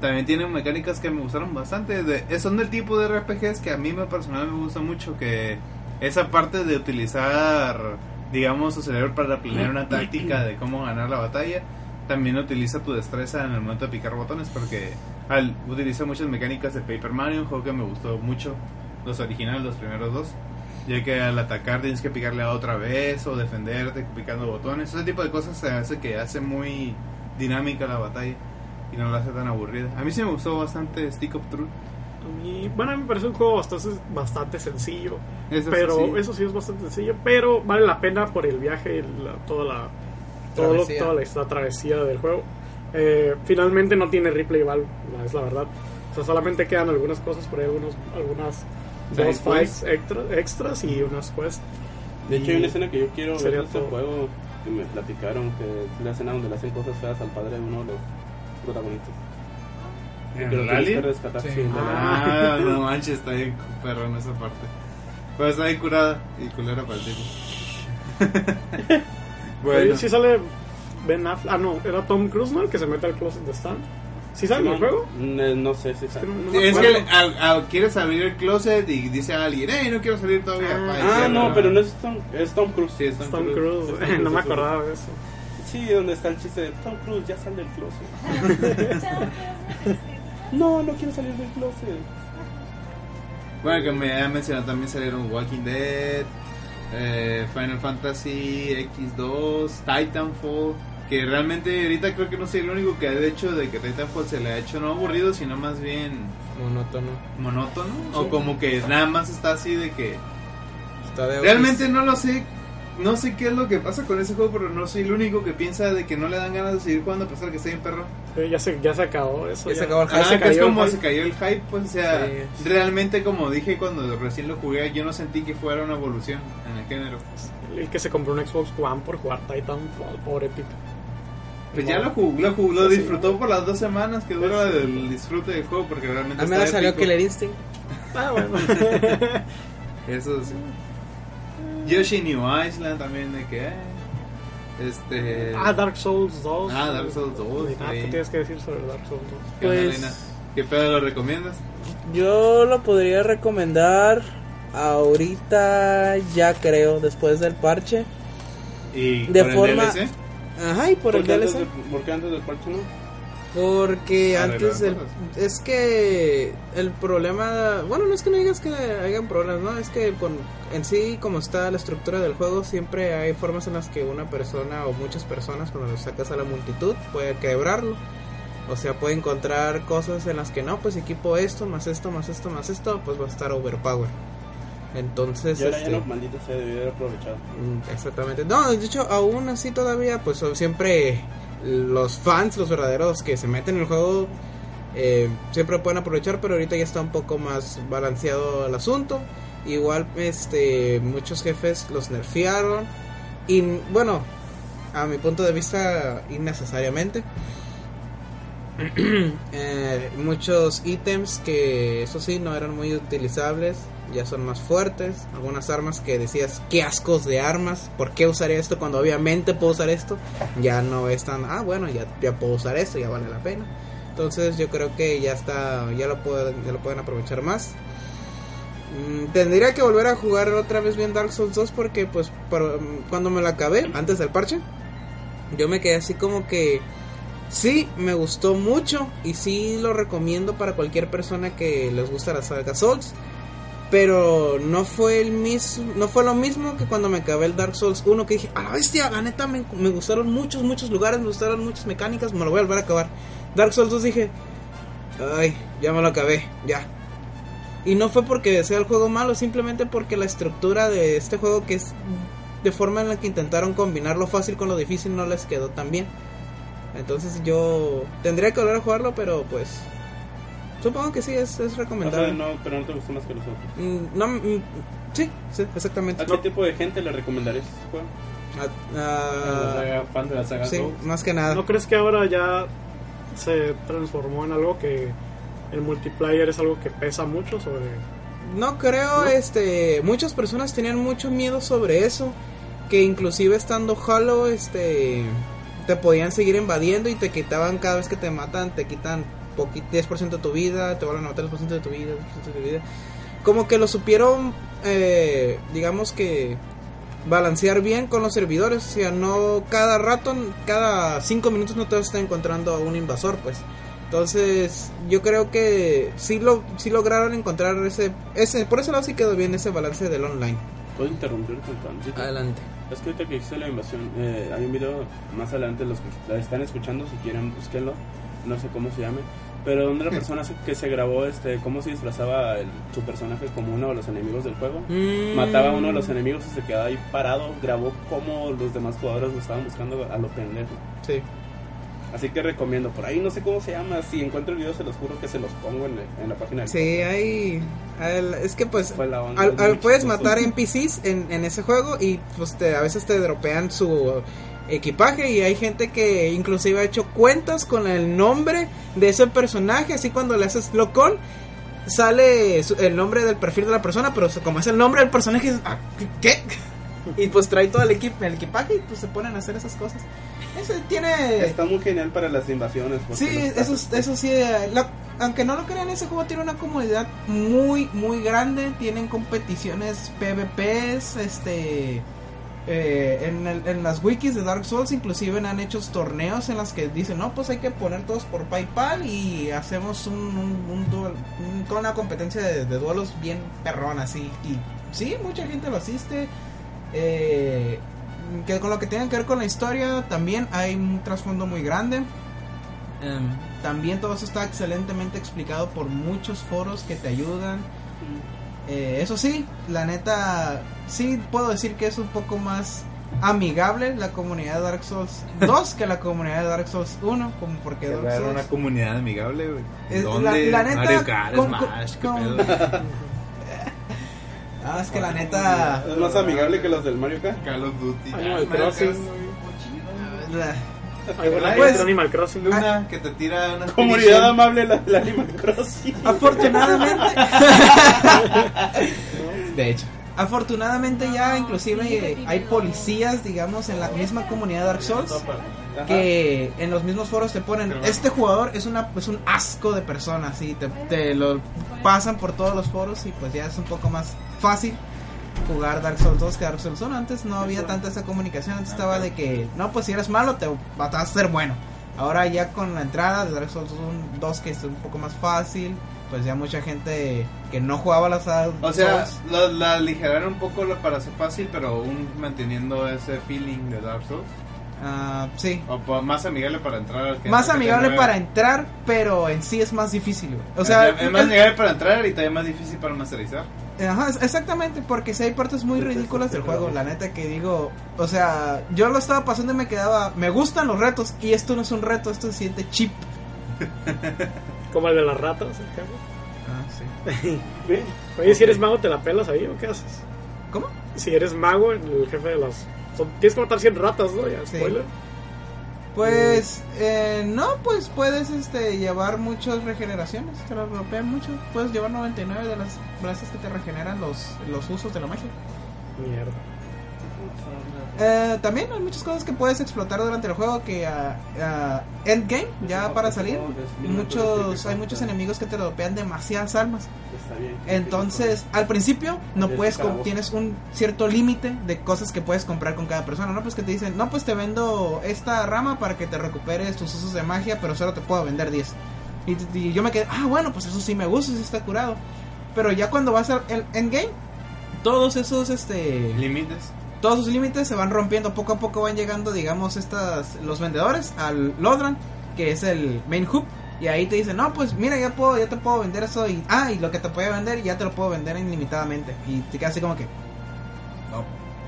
También tiene mecánicas que me gustaron bastante. De, son del tipo de RPGs que a mí me personal me gusta mucho, que esa parte de utilizar, digamos, su cerebro para planear una táctica de cómo ganar la batalla, también utiliza tu destreza en el momento de picar botones, porque al, utiliza muchas mecánicas de Paper Mario, un juego que me gustó mucho, los originales, los primeros dos. Ya que al atacar tienes que picarle a otra vez o defenderte picando botones. Ese tipo de cosas se hace que hace muy dinámica la batalla y no la hace tan aburrida. A mí sí me gustó bastante Stick of Truth. A mí, bueno, a mí me parece un juego bastante, bastante sencillo. Eso pero sí. eso sí es bastante sencillo. Pero vale la pena por el viaje, la- toda la todo lo- Travesía. toda la, esta travesía del juego. Eh, finalmente no tiene replay value, es la verdad. O sea, solamente quedan algunas cosas por ahí, algunos, algunas Quests. fights extra- extras y unas quests. De hecho, hay una escena que yo quiero ver Sería de este juego que me platicaron, que es la escena donde le hacen cosas feas al padre de uno de los protagonistas. ¿En rescatar, Sí. sí, en. Ah, no manches, está bien perro en esa parte. Pues está bien curada y culera para el tipo. bueno, Si sale Ben Affleck. Ah, no, era Tom Cruise, ¿no? El que se mete al closet de Stan. ¿Sí sale en el juego? No, no sé si Es que sale. no- no Sí, me es que acuerdo. al- al- quieres abrir el closet y dice a alguien, hey, no quiero salir todavía. Ah, Ah, no, pero no es Tom, es Tom Cruise. Sí, es Tom, Cruise. Cruise. Tom Cruise, no me acordaba de eso. Sí, donde está el chiste de Tom Cruise, ya sal del closet. No, no quiero salir del closet. Bueno, que me han mencionado también salieron Walking Dead, eh, Final Fantasy X2, Titanfall. Que realmente ahorita creo que no soy el único que ha hecho de que Titanfall se le ha hecho no aburrido, sino más bien Monótono. monótono. O como que nada más está así de que Está de Realmente no lo sé. No sé qué es lo que pasa con ese juego, pero no soy el único que piensa de que no le dan ganas de seguir jugando a pesar de que esté en perro. Ya, se, ya se acabó eso. Ya se acabó el Ah, se que es el como hype. se cayó el hype, pues, o sea, Sí. realmente como dije cuando recién lo jugué, yo no sentí que fuera una evolución en el género. El que se compró un Xbox One por jugar Titanfall, pobre tipo. Pues ya lo jugó, lo, jugó, lo Sí, disfrutó por las dos semanas que dura el disfrute del juego, porque realmente A mí me salió épico. Killer Instinct. Ah, bueno. Eso sí. Yoshi New Island también de que... eh, Este... ah, Dark Souls 2. Ah, Dark Souls 2, Ah, ¿Qué tienes que decir sobre Dark Souls 2? ¿Qué Pues-? ¿Qué pedo lo recomiendas? Yo lo podría recomendar ahorita, ya creo, después del parche. Y De con el forma- DLC? Ajá, y por el DLC. de- ¿Por qué antes del parche no? Porque Arreglar antes del, cosas. es que el problema, bueno, no es que no digas que hayan problemas, no, es que con, en sí como está la estructura del juego, siempre hay formas en las que una persona o muchas personas cuando lo sacas a la multitud puede quebrarlo. O sea, puede encontrar cosas en las que no, pues equipo esto, más esto, más esto, más esto, pues va a estar overpower. Entonces, Y ahora este, maldito sea, debí haber aprovechado. Mm, Exactamente. No, de hecho, aún así todavía, pues son siempre los fans, los verdaderos que se meten en el juego, eh, siempre pueden aprovechar, pero ahorita ya está un poco más balanceado el asunto. Igual, este, muchos jefes los nerfearon. Y bueno, a mi punto de vista, innecesariamente. Eh, muchos ítems que eso sí no eran muy utilizables ya son más fuertes algunas armas que decías qué ascos de armas por qué usar esto cuando obviamente puedo usar esto ya no es tan ah bueno ya, ya puedo usar esto ya vale la pena entonces yo creo que ya está ya lo pueden ya lo pueden aprovechar más. Mm, tendría que volver a jugar otra vez bien Dark Souls 2 porque pues por- cuando me lo acabé antes del parche yo me quedé así como que Sí, me gustó mucho y sí lo recomiendo para cualquier persona que les gusta la saga Souls. Pero no fue el mismo, no fue lo mismo que cuando me acabé el Dark Souls 1 que dije, a la bestia, la neta me, me gustaron muchos, muchos lugares, me gustaron muchas mecánicas, me lo voy a volver a acabar. Dark Souls 2 dije, ay, ya me lo acabé, ya. Y no fue porque sea el juego malo, simplemente porque la estructura de este juego, que es de forma en la que intentaron combinar lo fácil con lo difícil, no les quedó tan bien. Entonces yo tendría que volver a jugarlo, pero pues supongo que sí, es, es O sea, recomendable. no, pero no te gustó más que los otros. Mm, no, mm, sí, sí, exactamente. ¿A qué tipo de gente le recomendarías este juego? La ah, saga- fan de la saga sí, Souls. más que nada. ¿No crees que ahora ya se transformó en algo que el multiplayer es algo que pesa mucho sobre... No creo, este, muchas personas tenían mucho miedo sobre eso, que inclusive estando Halo, este, te podían seguir invadiendo y te quitaban cada vez que te matan, te quitan 10% de tu vida, te vuelven a matar 10% de tu vida, 10% de tu vida. Como que lo supieron, eh, digamos que balancear bien con los servidores, o sea, no cada rato, cada 5 minutos no te vas a estar encontrando a un invasor, pues. Entonces, yo creo que sí, lo, sí lograron encontrar ese, ese. Por ese lado sí quedó bien ese balance del online. ¿Puedo interrumpirte un tantito? Adelante. Es que ahorita que hice la invasión, eh, hay un video más adelante, los que la están escuchando, si quieren, búsquenlo. No sé cómo se llame. Pero donde la persona que se grabó, este, cómo se disfrazaba el- su personaje como uno de los enemigos del juego. Mm. Mataba a uno de los enemigos y se quedaba ahí parado. Grabó cómo los demás jugadores lo estaban buscando a lo pendejo. Sí. Así que recomiendo. Por ahí no sé cómo se llama. Si encuentro el video, se los juro que se los pongo en, en la página del Sí, hay. al- es que pues. Fue la onda, al- al- puedes matar NPCs en, en ese juego y pues te, a veces te dropean su equipaje y hay gente que inclusive ha hecho cuentas con el nombre de ese personaje, así cuando le haces lock on sale el nombre del perfil de la persona, pero como es el nombre del personaje, "Ah, ¿qué? Y pues trae todo el, equipo el equipaje y pues se ponen a hacer esas cosas. Ese tiene... Está muy genial para las invasiones. Sí, eso, eso sí, eh, la- aunque no lo crean, ese juego tiene una comunidad muy, muy grande. Tienen competiciones PvPs, este... eh, en, el- en las wikis de Dark Souls inclusive han hecho torneos en las que dicen, no, pues hay que poner todos por PayPal y hacemos un, un, un duel- un- toda una competencia de, de duelos bien perrón así. Y sí, mucha gente lo asiste. Eh, que con lo que tiene que ver con la historia también hay un trasfondo muy grande. Em, también todo eso está excelentemente explicado por muchos foros que te ayudan. Eh, eso sí, la neta, sí puedo decir que es un poco más amigable la comunidad de Dark Souls 2 que la comunidad de Dark Souls 1, como porque Que Dark era Souls... una comunidad amigable, güey. Es- ¿Dónde? la- la neta, Mario Kart, con- Smash, qué con- pedo. Ah, es que la neta... Es más amigable que los del Mario Kart. Call of Duty. Animal Mario Crossing. Pues- Animal Crossing. Luna, que te tira una Comunidad amable la, la Animal Crossing. Afortunadamente. de hecho. Afortunadamente ya inclusive eh, hay policías, digamos, en la misma comunidad de Dark Souls que en los mismos foros te ponen, este jugador es una es un asco de personas y te, te lo pasan por todos los foros y pues ya es un poco más fácil jugar Dark Souls 2 que Dark Souls 1. Antes no había tanta esa comunicación, antes estaba de que, no, pues si eres malo te vas a ser bueno. Ahora ya con la entrada de Dark Souls 1, 2 que es un poco más fácil, pues ya mucha gente que no jugaba las Dark O sea, Souls, la, la aligeraron un poco para ser fácil, pero aún manteniendo ese feeling de Dark Souls. ah, sí. O más amigable para entrar. que- Más amigable para entrar, pero en sí es más difícil, güey. O sea, es, es más amigable para entrar y también más difícil para masterizar. Ajá, exactamente, porque si hay partes muy ridículas del juego, la neta que digo, o sea, yo lo estaba pasando y me quedaba, me gustan los retos y esto no es un reto, esto se siente chip. Como el de las ratas. Ah, sí. Oye, si eres mago, ¿te la pelas ahí o qué haces? ¿Cómo? Si eres mago, el jefe de las. son- tienes que matar 100 ratas, ¿no? Ya, Sí. spoiler. Pues, eh, no, pues puedes este, llevar muchas regeneraciones, te lo bloquean mucho. Puedes llevar 99 de las brazos que te regeneran los, los usos de la magia. Mierda. Eh, también hay muchas cosas que puedes explotar durante el juego que ah, endgame ya para salir muchos hay muchos enemigos que te dropean demasiadas bien. entonces al principio no Es puedes tienes un cierto límite de cosas que puedes comprar con cada persona no pues que te dicen no pues te vendo esta rama para que te recuperes tus usos de magia pero solo te puedo vender 10 y, y yo me quedé ah bueno pues eso sí me gusta sí está curado pero ya cuando vas al endgame todos esos este Límites. Todos sus límites se van rompiendo poco a poco van llegando digamos estas los vendedores al Lodran que es el main hub Y ahí te dicen, no, pues mira, ya puedo, ya te puedo vender eso. Y, ah, y lo que te puede vender, ya te lo puedo vender ilimitadamente. Y te quedas así como que, no,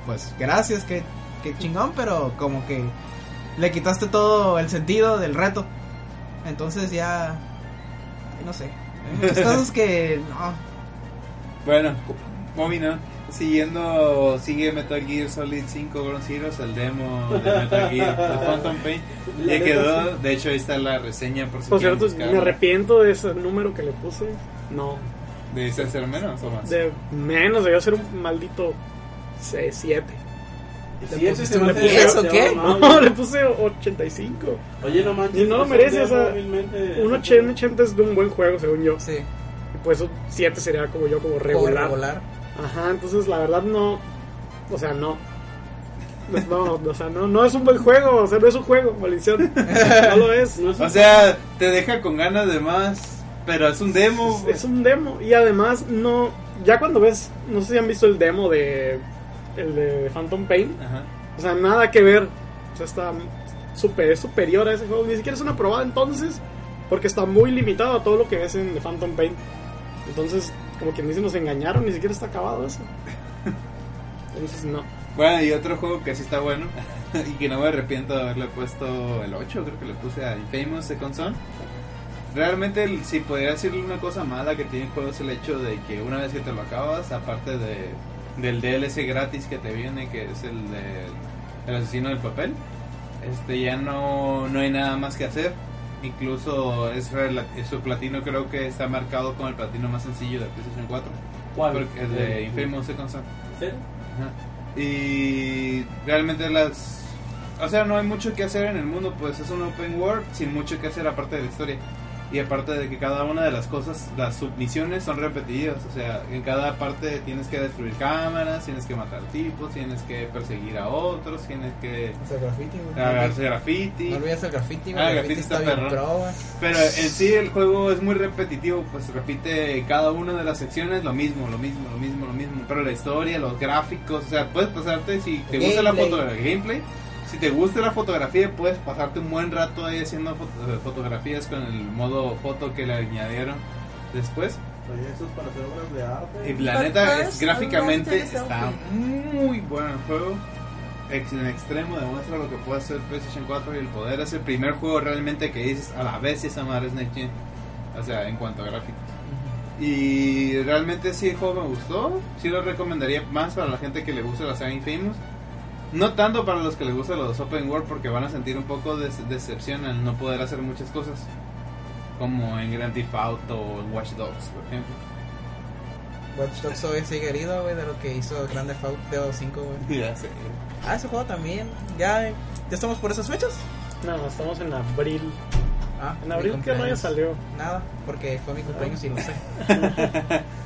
pues gracias, que, que chingón, pero como que le quitaste todo el sentido del reto. Entonces ya, no sé. Hay muchas cosas que, no, Bueno, Momina, siguiendo, sigue Metal Gear Solid 5 Ground Zeroes, el demo de Metal Gear de Phantom Pain. Ya quedó, de hecho ahí está la reseña por si Por cierto, me buscarla. arrepiento de ese número que le puse. No, ¿De ser menos o más? de menos, debió ser un maldito 7. Si ese se ¿Le me hace puse eso, qué? mal. No, le puse 85. Oye, no manches. Y no lo eso merece, o sea, Un 80, 80 es de un buen juego, según yo. sí, Y pues un 7 sería como yo, como como regular. regular. Ajá, entonces la verdad no. O sea, no. No, o sea, no, no es un buen juego, o sea, no es un juego, maldición. No lo es. No es O sea, te deja con ganas de más, pero es un demo. Es, es un demo. Y además, no. Ya cuando ves, no sé si han visto el demo de. El de Phantom Pain. Ajá. O sea, nada que ver. O sea, está super, es superior a ese juego. Ni siquiera es una probada entonces. Porque está muy limitado a todo lo que ves en The Phantom Pain. Entonces, como quien dice, nos engañaron. Ni siquiera está acabado eso. Entonces, no. Bueno, y otro juego que sí está bueno y que no me arrepiento de haberle puesto el 8, creo que le puse a Infamous Second Son. Realmente, si podría decirle una cosa mala que tiene el juego es el hecho de que una vez que te lo acabas, aparte de, del DLC gratis que te viene, que es el de el asesino del papel, este ya no, no hay nada más que hacer. Incluso es rela- su platino creo que está marcado como el platino más sencillo de PlayStation 4. ¿Cuál? Porque el de Infamous Second Son. ¿En serio? Ajá. Y realmente las... O sea, no hay mucho que hacer en el mundo, pues es un open world sin mucho que hacer aparte de la historia. Y aparte de que cada una de las cosas, las submisiones son repetidas. O sea, en cada parte tienes que destruir cámaras, tienes que matar tipos, tienes que perseguir a otros, tienes que Hacer graffiti, güey. hacer graffiti. No olvides el graffiti, güey. Ah, el graffiti está bien perrón. pro, güey. Pero en sí el juego es muy repetitivo, pues repite cada una de las secciones lo mismo, lo mismo, lo mismo, lo mismo. Pero la historia, los gráficos, o sea, puedes pasarte si te gusta la foto, el gameplay, si te gusta la fotografía, puedes pasarte un buen rato ahí haciendo foto- eh, fotografías con el modo foto que le añadieron después. Oye, eso es para hacer obras de arte. Y la But neta, es, gráficamente está muy bueno el juego. Ex- En extremo demuestra lo que puede hacer PlayStation 4 y el poder. Es el primer juego realmente que dices a la vez esa madre es Next Gen. O sea, en cuanto a gráficos. Y realmente sí el juego me gustó. Sí lo recomendaría más para la gente que le gusta la saga Infamous. No tanto para los que les gustan los open world porque van a sentir un poco de decepción al no poder hacer muchas cosas. Como en Grand Theft Auto o en Watch Dogs, por ejemplo. Watch Dogs hoy sigue herido, güey, de lo que hizo Grande Auto 5, güey. Ya sé. Ah, ese juego también. Ya, eh, ya estamos por esas fechas. No, estamos en abril. Ah, En abril, ¿qué cumpleaños. rayos salió? Nada, porque fue mi cumpleaños y lo sé.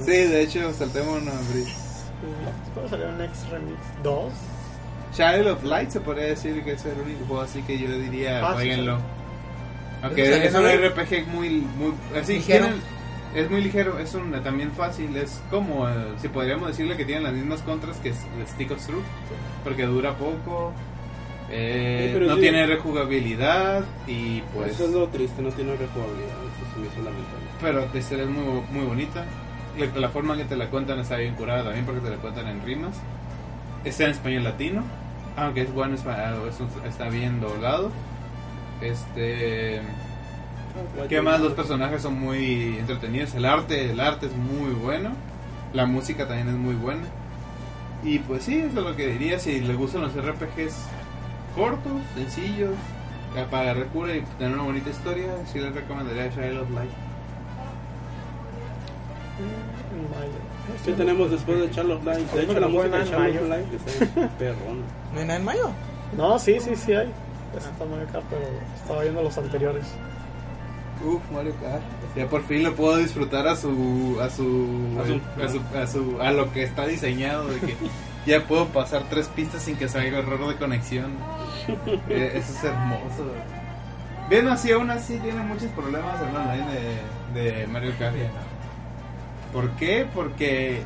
Sí, de hecho, saltemos una abril. ¿Cuándo salió Next Remix? ¿Dos? Child of Light se podría decir que es el único juego así que yo diría Ah, jueguenlo. ¿Eso Aunque salió es en un? RPG muy, muy así, Ligero. tienen- es muy ligero, es un, también fácil, es como eh, si podríamos decirle que tiene las mismas contras que es el Stick of Truth, porque dura poco, eh, Sí, no sí. tiene rejugabilidad y pues Eso es lo triste, no tiene rejugabilidad. Eso se me hizo lamentable. pero la historia es muy, muy bonita. Y la forma en que te la cuentan está bien curada también porque te la cuentan en rimas. Está en español latino, aunque es bueno, es- es un- está bien doblado. Este. ¿Qué más? Los personajes son muy entretenidos. El arte, el arte es muy bueno. La música también es muy buena. Y pues sí, eso es lo que diría. Si les gustan los RPGs cortos, sencillos, para agarrar cura y tener una bonita historia, sí les recomendaría Child of Light. ¿Qué tenemos después de Charlotte Light? De hecho, la música de en Charlotte está perrón. ¿No hay nada en mayo? No, sí, sí, sí hay. Está muy acá, pero estaba viendo los anteriores. Uf, Mario Kart. Ya por fin lo puedo disfrutar a su a su A su- a, su, a, su- a lo que está diseñado de que ya puedo pasar tres pistas sin que salga error de conexión. Eh, eso es hermoso. Bien, así aún así tiene muchos problemas el online de, de Mario Kart. ¿Por qué? Porque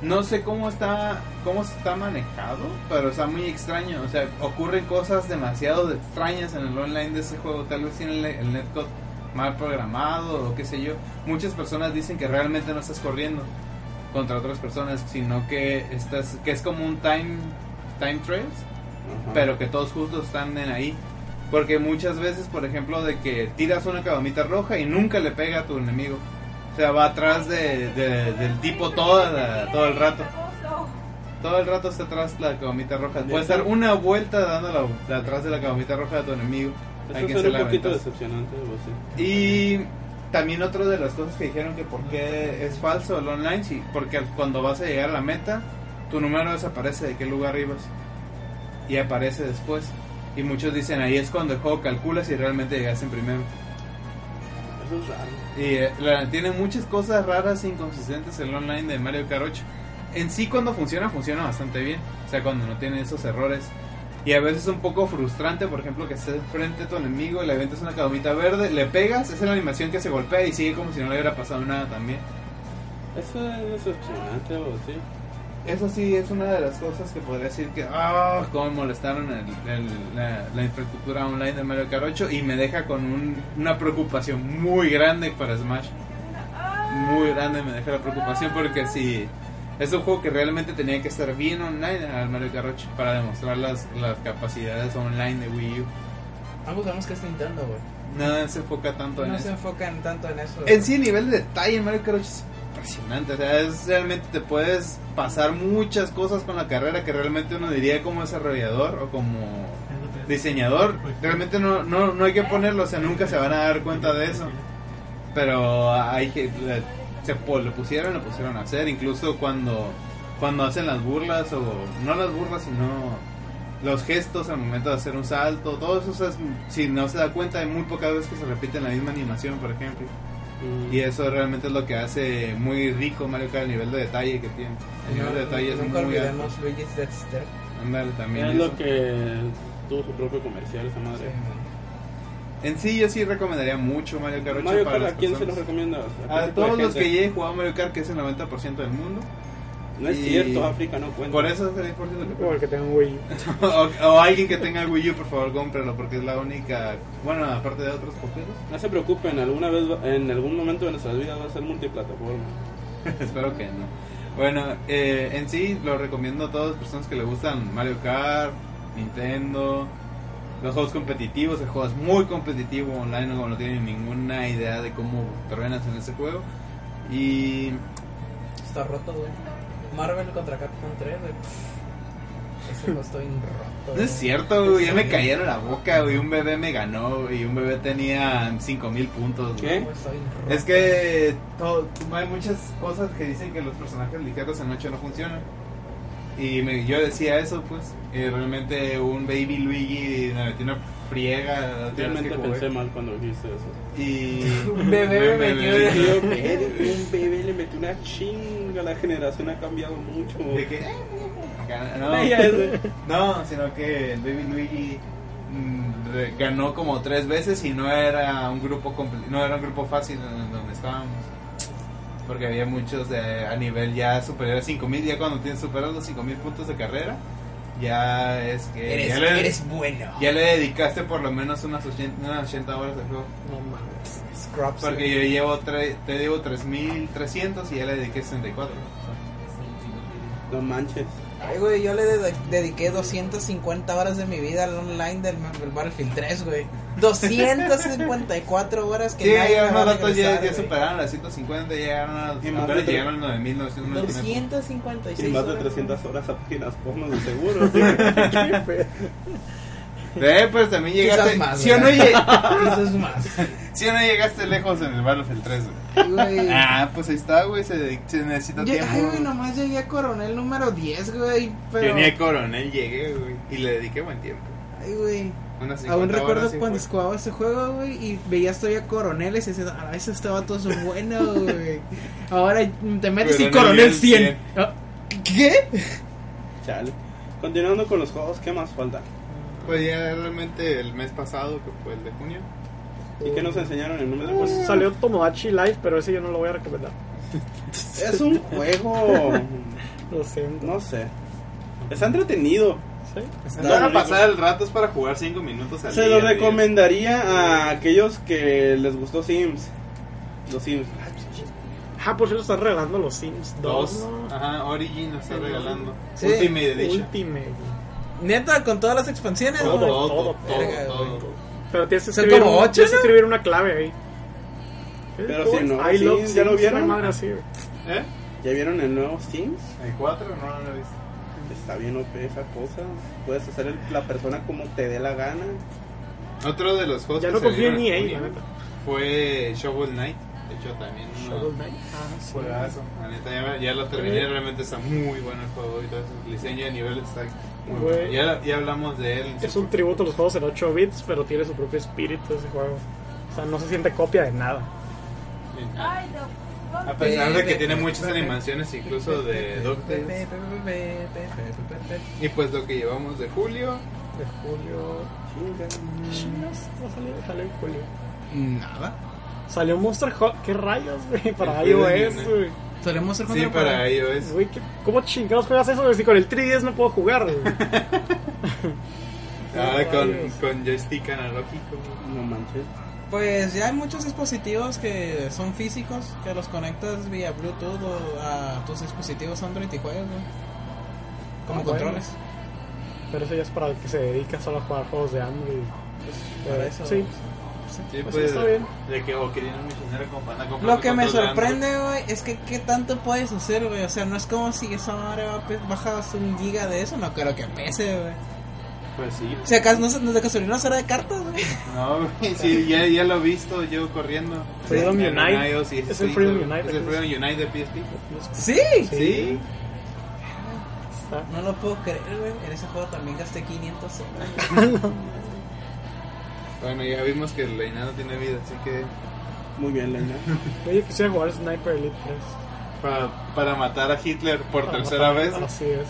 no sé cómo está cómo está manejado, pero está muy extraño. O sea, ocurren cosas demasiado extrañas en el online de ese juego. Tal vez tiene el, el netcode mal programado o qué sé yo. Muchas personas dicen que realmente no estás corriendo contra otras personas, sino que estás que es como un time time trails, pero que todos justos están en ahí. Porque muchas veces, por ejemplo, de que tiras una cadomita roja y nunca le pega a tu enemigo. O sea, va atrás de, de- del tipo toda la- todo el rato. Todo el rato está atrás la cadomita roja. Puedes dar una vuelta dando la, atrás de la cadomita roja de tu enemigo. Hay Eso hacer un poquito decepcionante, o sí. Y también otra de las cosas que dijeron que por qué es falso el online, sí, porque cuando vas a llegar a la meta, tu número desaparece de qué lugar ibas y aparece después. Y muchos dicen ahí es cuando el juego calcula si realmente llegaste en primero. Eso es raro. Y eh, la- tiene muchas cosas raras e inconsistentes el online de Mario Kart 8. En sí cuando funciona, funciona bastante bien. O sea, cuando no tiene esos errores. Y a veces es un poco frustrante, por ejemplo, que estés frente a tu enemigo y le aventas una cadomita verde, le pegas, esa es la animación que se golpea y sigue como si no le hubiera pasado nada también. Eso es decepcionante, o sí. Eso sí es una de las cosas que podría decir que, ah, cómo molestaron el- el- la, la infraestructura online de Mario Kart 8 y me deja con un- una preocupación muy grande para Smash. Muy grande me deja la preocupación porque si es un juego que realmente tenía que estar bien online al Mario Kart 8 para demostrar las, las capacidades online de Wii U. Ambos vemos que es Nintendo, güey. No se enfoca tanto en No eso. se enfocan tanto en eso. En sí, el nivel de detalle en Mario Kart 8 es O sea, es, realmente te puedes pasar muchas cosas con la carrera que realmente uno diría como desarrollador o como diseñador. Realmente no, no, no hay que ponerlo, o sea, nunca se van a dar cuenta de eso. Pero hay que. Se lo pusieron, lo pusieron a hacer. Incluso cuando, cuando hacen las burlas, o no las burlas, sino los gestos al momento de hacer un salto. Todo eso, o si no se da cuenta, hay muy pocas veces que se repite la misma animación, por ejemplo. Mm. Y eso realmente es lo que hace muy rico Mario Kart, el nivel de detalle que tiene. El nivel de detalle es Nunca muy alto. olvidemos Luigi's Dexter. Ándale, también Es eso. lo que tuvo su propio comercial, esa madre. En sí, yo sí recomendaría mucho Mario Kart 8 Mario para Kart, las ¿a quién se los recomienda? A todos los que han jugado Mario Kart, que es el 90% del mundo. No es y- cierto, África no cuenta. Por eso es el 10% que O el que tenga un Wii. o, o alguien que tenga Wii U, por favor, cómprelo, porque es la única. Bueno, aparte de otros poquitos. No se preocupen, alguna vez, va- en algún momento de nuestras vidas va a ser multiplataforma. Espero que no. Bueno, eh, en sí lo recomiendo a todas las personas que le gustan Mario Kart, Nintendo, los juegos competitivos. El juego es muy competitivo online, no, no tienen ninguna idea de cómo terminas en ese juego. Y Está roto, güey. Marvel contra Capcom 3, güey. Bien roto. no es cierto, güey, ya me cayeron la boca, güey. Un bebé me ganó y un bebé tenía 5000 puntos. güey. ¿Qué? Es que todo- hay muchas cosas que dicen que los personajes ligeros en 8 no funcionan. Y me- yo decía eso, pues. Y realmente un Baby Luigi me metió una friega. Realmente que pensé mal cuando dijiste eso. Y. Un bebé me metió ver, un bebé le metió una chinga, la generación ha cambiado mucho. ¿De qué? No, ya sé. no, sino que el Baby Luigi mm, ganó como tres veces y no era un grupo no era un grupo fácil en donde estábamos. Porque había muchos de- a nivel ya superior a 5000, ya cuando tienes superado los 5000 puntos de carrera, ya es que Eres, ya, le, eres bueno. ya le dedicaste por lo menos unas 80, unas 80 horas de juego. No mames. Scrubs. Porque yo llevo tre- te digo 3300 y ya le dediqué 64. No manches. Ay, güey, yo le de- dediqué 250 horas de mi vida al online del, del Battlefield 3, güey. 254 horas que Sí, nadie ya me va ya, regresar, ya güey. superaron las 150, ya llegaron a, Y más llegaron a los 9999. 256 Y más de horas. 300 horas a páginas porno de seguro. Eh, pues también llegaste. Quizás más, ¿Sí o, no ¿verdad? lleg- Quizás más. sí o no llegaste lejos en el Battlefield 3, güey? Güey. Ah, pues ahí está, güey. Se, se necesita Lle- tiempo. Ay, güey, nomás llegué a coronel número 10, güey. Pero... Yo ni a coronel llegué, güey. Y le dediqué buen tiempo. Ay, güey. Unas 50 Aún recuerdo cuando jugaba ese juego, güey, y veías todavía coroneles y decías, ah, ese este vato es bueno, güey. Ahora te metes Pero y coronel nivel 100. 100. Ah, ¿Qué? Chale. Continuando con los juegos, ¿qué más falta? Pues ya realmente el mes pasado, que fue el de junio. ¿Y qué nos enseñaron en número de Pues juegos? salió Tomodachi Live, pero ese yo no lo voy a recomendar. Es un juego. Lo siento. No sé. Está entretenido. Sí. Está No para rico. pasar el rato es para jugar 5 minutos al Se día. lo recomendaría a aquellos que les gustó Sims. Los Sims. Ah, por cierto, están regalando los Sims 2, Dos. ¿no? Ajá, Origin nos está regalando. Sí. Ultimate Edition. Ultimate. Neta, con todas las expansiones, Todo, todo, todo, todo. Pero tienes que escribir, como un- ocho, tienes que ¿no? escribir una clave ahí. Pero ¿Cómo si no, I sí, love ¿ya lo vieron? madre así. ¿Eh? ¿Ya vieron el nuevo Sims? ¿Hay cuatro? No, no lo he visto. Está bien OP esa cosa. Puedes hacer el- la persona como te dé la gana. Otro de los juegos Ya no confío en EA, la neta. fue Shovel Knight. Hecho, también un Knight. Ah, sí. juegazo. La neta, ya, ya lo terminé. Realmente está muy bueno el juego. Y todo eso. El diseño de nivel está muy Güey. bueno. Ya, ya hablamos de él. Es un tributo a los juegos en 8 bits, pero tiene su propio espíritu ese juego. O sea, no se siente copia de nada. Ay, no. A pesar de que tiene muchas animaciones, incluso de DuckTales. Y pues lo que llevamos de julio. De julio. Salió en julio. Nada. Salió Monster Hot, qué rayos, güey, para iOS, güey. Solemos ser Sí, para iOS. Güey, ¿qué- ¿cómo chingados juegas eso? Si con el 3DS no puedo jugar, güey. Ahora con, con joystick analógico. No manches. Pues ya hay muchos dispositivos que son físicos, que los conectas vía Bluetooth o a tus dispositivos Android y juegas, güey. Como Ah, bueno. controles. Pero eso ya es para el que se dedica solo a jugar juegos de Android. Para Eh, eso. Sí, Sí, Pues pues, está bien. de que o querían un misionero como para comprar Lo que me sorprende, güey, es que qué tanto puedes hacer, güey. O sea, no es como si esa madre bajas un giga de eso, no creo que pese, güey. Pues sí. Si acaso no, se- no de casualidad no será de cartas, güey. No, güey, sí, ya, ya lo he visto yo corriendo. Freedom En Unite. iOS y Es el sí, Freedom. Unite, Es el ¿qué Freedom Unite de PSP. Sí. Sí. No lo puedo creer, güey. En ese juego también gasté 500 dólares. Bueno, ya vimos que el Leina no tiene vida, así que Muy bien, Lena. Oye, quisiera jugar Sniper Elite 3. para, para matar a Hitler por Para tercera matar- vez. Así es.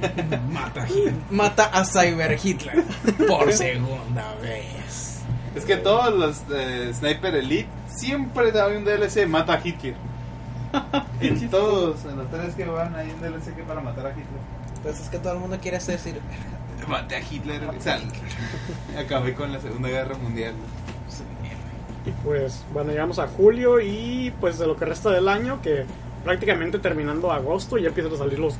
Mata, a Hitler. Mata a Cyber Hitler por segunda vez. Es que todos los eh, Sniper Elite siempre hay un DLC mata a Hitler. en todos, en los tres que van hay un DLC que para matar a Hitler. Pues es que todo el mundo quiere hacer decir. Maté a Hitler. o sea, acabé con la Segunda Guerra Mundial. Y pues, bueno, llegamos a julio y pues de lo que resta del año, que prácticamente terminando agosto ya empiezan a salir los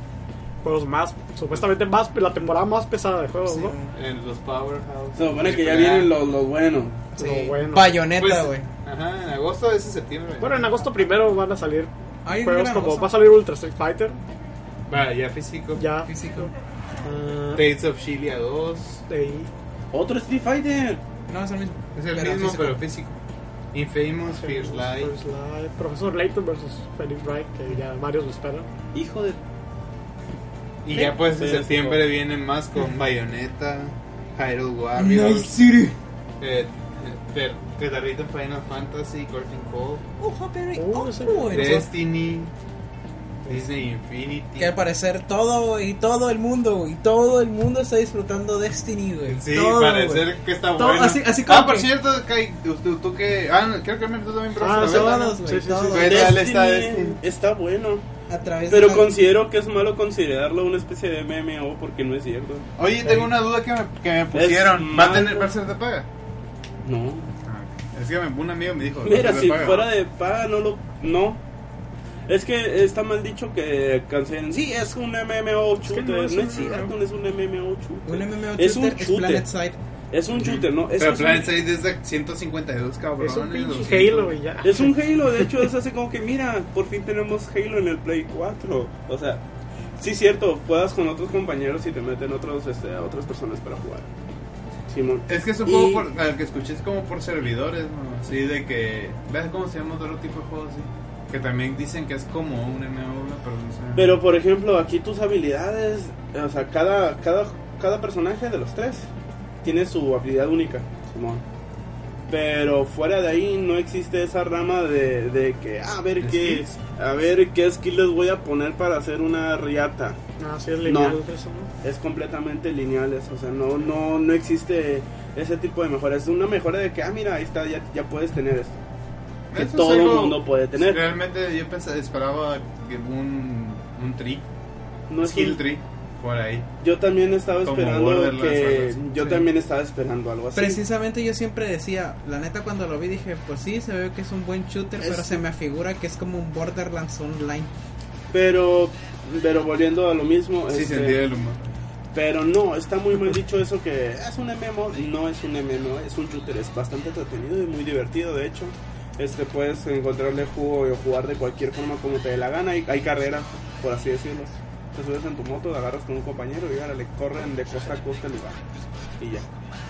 juegos más, supuestamente más, la temporada más pesada de juegos, ¿no? En los Powerhouse. Se supone que ya vienen los, los buenos. Sí. Lo bueno. Bayonetta, Pues, güey. Ajá, en agosto es en septiembre. Bueno, en agosto primero van a salir Hay juegos como, va a salir Ultra Street Fighter, Va, ya físico. ya. Físico. ah, Tales of Shilia 2. de ahí. Otro Street Fighter. No, es el mismo. Es el Pero mismo, físico. pero físico. Infamous, Fierce Light. First Light, Profesor Layton versus Felix Wright, que ya varios lo esperan. Hijo de. Y ya pues en Sí, septiembre sí. vienen más con Bayonetta, Hyrule Warriors, City. eh, eh, Guitarrita Final Fantasy, Curtain Call. Uh, ese- güey. Destiny, Disney Infinity. Que al parecer todo y todo el mundo, güey, todo el mundo está disfrutando Destiny, güey. Sí, Todo, parecer güey. que está Todo, bueno. así- así como ah, por que- cierto, Kai, tú, tú, que... Ah, no, creo que tú también Ah, todos, güey, Sí, sí, sí. todos. ¿Qué tal está Destiny Destiny? Está bueno. A través Pero de la- considero que es malo considerarlo una especie de MMO porque no es cierto. Oye, tengo una duda que me, que me pusieron. ¿Va a tener, va a ser de paga? No. Es que un amigo me dijo. ¿va a Mira, si paga? fuera de paga, no lo. No. Es que está mal dicho que cancelen. Sí, es un MMO shooter. no no es es, un cierto, es un MMO shooter. Un MMO Es un shooter es shooter. Planet Side. Es un shooter, ¿no? Es, Pero Planet Side es de 152 cabrones. Es un pinche 200. Halo y ya. Es un Halo, de hecho es así como que mira, por fin tenemos Halo en el Play 4. O sea, sí cierto, puedas con otros compañeros y te meten otros este, a otras personas para jugar. Simón. Es que es un juego Y- por, al que escuché es como por servidores, ¿no? Así de que. ¿Ves cómo se llama otro tipo de juego así? Que también dicen que es como un MMO, pero no sé. Pero por ejemplo, aquí tus habilidades, o sea, cada, cada, cada personaje de los tres tiene su habilidad única, Simón. Pero fuera de ahí no existe esa rama de, de que ah, a ver qué a ver qué skill les voy a poner para hacer una riata. Ah, sí es lineal No. eso, ¿no? Es completamente lineales, o sea, no no no existe ese tipo de mejora. Es una mejora de que ah, mira, ahí está, ya, ya puedes tener esto. Que Eso es todo el mundo puede tener. Realmente yo pensaba, esperaba que un, un tree, No es skill un- tree. jugar ahí. Yo también estaba Como esperando que algo así. yo Sí. también estaba esperando algo así. Precisamente yo siempre decía, la neta cuando lo vi dije, pues sí, se ve que es un buen shooter, Es- pero se me afigura que es como un Borderlands Online. Pero pero volviendo a lo mismo, Sí, este, sentía el humor. pero no, está muy mal dicho eso que es un MMO, no es un MMO, es un shooter, es bastante entretenido y muy divertido, de hecho. Este puedes encontrarle jugo o jugar de cualquier forma como te dé la gana, hay, hay carreras, por así decirlo. Te subes en tu moto, te agarras con un compañero y ahora le corren de costa a costa el lugar. Y ya.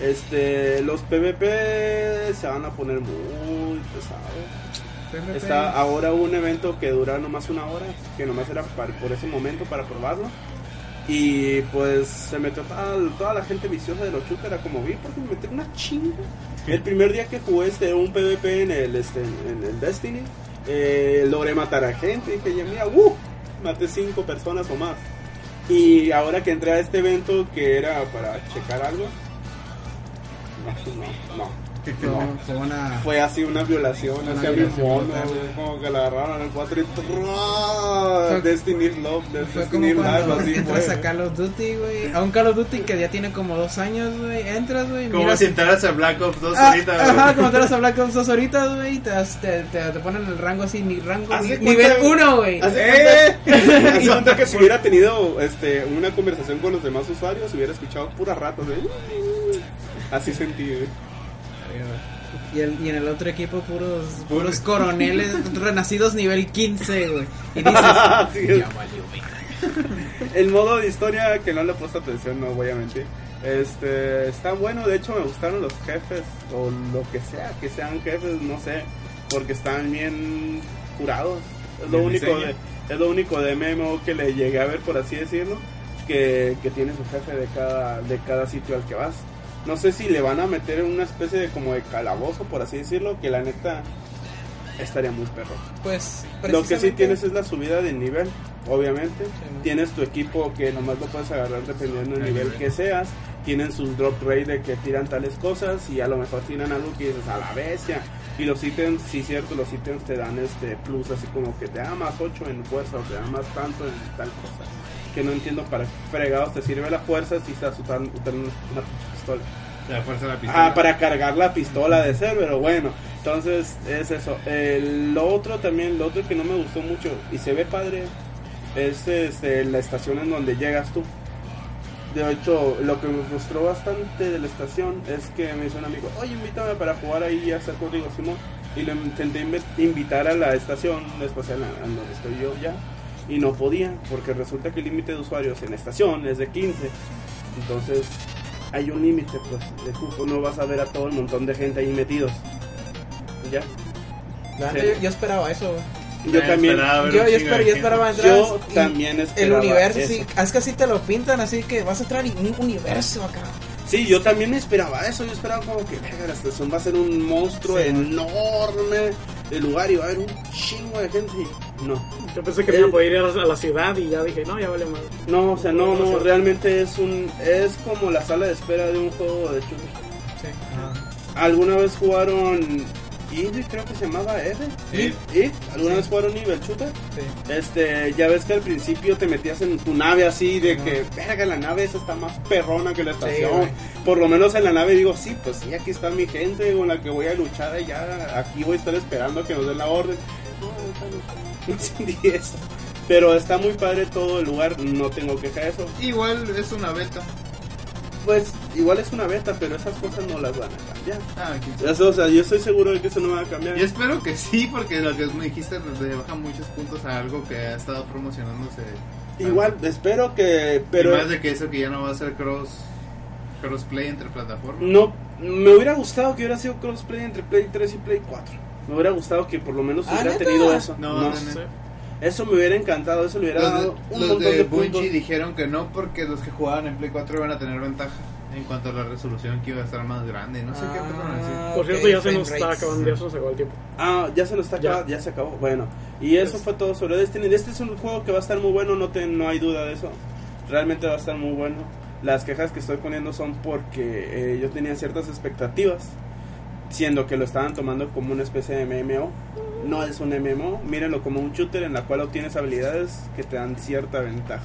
Este, los PvP se van a poner muy pesados. Está ahora un evento que dura nomás una hora, que nomás era para- por ese momento para probarlo. Y pues se metió toda, toda la gente viciosa de los a como vi, porque me metieron una chinga. El primer día que jugué este un PvP en el, este, en el Destiny, eh, logré matar a gente. Dije, ya mira, ¡uh! Maté cinco personas o más. Y ahora que entré a este evento que era para checar algo, no, no, no. Fue, no. fue una... Fue así una violación Una hacia mi violación mono, brutal. como que la agarraron en el 4 y. Fue- Destiny's Love, Fue Destiny's como Life, cuando así entras fue. a Call of Duty, güey. A un Call of Duty que ya tiene como dos años, güey. Entras, güey. Como miras- si entraras a Black Ops 2 Ah, ahorita, güey. Ajá, como te vas a hablar con dos horitas, güey. Te, te, te, te ponen el rango así, ni rango. Ni- nivel cuenta- 1, güey. Haz de ¡Eh! cuenta- que si hubiera tenido este, una conversación con los demás usuarios, hubiera escuchado puras ratas. de- Así sentí. güey. Y, el- y en el otro equipo, puros, puros coroneles renacidos nivel 15, güey. Y dices, Así es. ya valió. El modo de historia que no le he puesto atención, no voy a mentir. Este, está bueno, de hecho me gustaron los jefes o lo que sea, que sean jefes, no sé, porque están bien curados. Es lo único diseño. de, es lo único de MMO que le llegué a ver por así decirlo, que, que tiene su jefe de cada de cada sitio al que vas. No sé si le van a meter una especie de como de calabozo por así decirlo, que la neta estaría muy perro. Pues, Lo que sí tienes es la subida de nivel, obviamente. ¿no? Tienes tu equipo que nomás lo puedes agarrar dependiendo del El nivel nivel. que seas. Tienen sus drop rate de que tiran tales cosas y a lo mejor tiran algo que dices a la bestia. Y los ítems, sí cierto, los ítems te dan este plus así como que te da más 8 en fuerza o te da más tanto en tal cosa. Que no entiendo para qué fregados te sirve la fuerza si estás usando, usando una pistola. La fuerza de la pistola. Ah, para cargar la pistola de ser, pero bueno. Entonces es eso. El, lo otro también, lo otro que no me gustó mucho y se ve padre es este, la estación en donde llegas tú. De hecho, lo que me frustró bastante de la estación es que me hizo un amigo, oye, invítame para jugar ahí y hacer contigo, Simón. Y le intenté invitar a la estación espacial a donde estoy yo ya. Y no podía, porque resulta que el límite de usuarios en la estación es de 15. Entonces, hay un límite, pues, de cupo. No vas a ver a todo el montón de gente ahí metidos. ¿Ya? La Sí. neta, yo, yo esperaba eso. Yo también. esperaba Yo, esper- esperaba entrar. Yo también El esperaba universo, eso. sí. Es que así te lo pintan, así que vas a entrar en un universo acá. Sí, yo también esperaba eso. Yo esperaba como que la estación va a ser un monstruo Sí. enorme de lugar y va a haber un chingo de gente. Y no, Yo pensé que me iba a poder ir a la, a la ciudad y ya dije, no, ya vale más. no, o sea, no, No, realmente es un, es como la sala de espera de un juego de shooter. Sí. ¿Alguna vez jugaron Eve? Creo que se llamaba Eve. Eve. ¿Alguna Sí. vez jugaron Eve el shooter? Sí. Este, ya ves que al principio te metías en tu nave así de que, verga, la nave esa está más perrona que la estación. Por lo menos en la nave digo, sí, pues sí, aquí está mi gente con la que voy a luchar y ya aquí voy a estar esperando a que nos den la orden. No, sentí eso. Pero está muy padre todo el lugar, no tengo queja de eso. Igual es una beta. Pues igual es una beta, pero esas cosas no las van a cambiar. Ah. Eso, o sea, yo estoy seguro de que eso no va a cambiar. Yo espero que sí, porque lo que me dijiste le baja muchos puntos a algo que ha estado promocionándose. Igual, espero que... Pero Pero más de que eso que ya no va a ser cross crossplay entre plataformas. No, me hubiera gustado que hubiera sido crossplay entre Play 3 y Play 4. Me hubiera gustado que por lo menos Ah, hubiera tenido eso. No, No, no, Sí. Eso me hubiera encantado, eso le hubiera Los dado de, un los montón de de Bungie puntos. dijeron que no porque los que jugaban en Play 4 iban a tener ventaja en cuanto a la resolución que iba a estar más grande. No sé qué fueron así. Ah, Por cierto, ya se nos está acabando, ya se nos acabó el tiempo. Ah, ya se nos está Ya. acabando, ya se acabó. Bueno, y eso Pues- fue todo sobre Destiny. Este es un juego que va a estar muy bueno, no, te, no hay duda de eso. Realmente va a estar muy bueno. Las quejas que estoy poniendo son porque eh, yo tenía ciertas expectativas, siendo que lo estaban tomando como una especie de MMO. No es un MMO, mírenlo como un shooter en la cual obtienes habilidades que te dan cierta ventaja.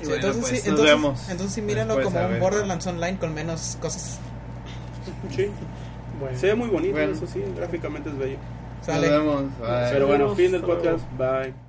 Sí, bueno, entonces, pues, sí, nos entonces, vemos. entonces sí Después, como un. Borderlands Online con menos cosas. Sí. Bueno. Se ve muy bonito, Bueno. eso sí, gráficamente es bello. Nos Sale. vemos. Bye. Pero bueno, fin del podcast. Bye.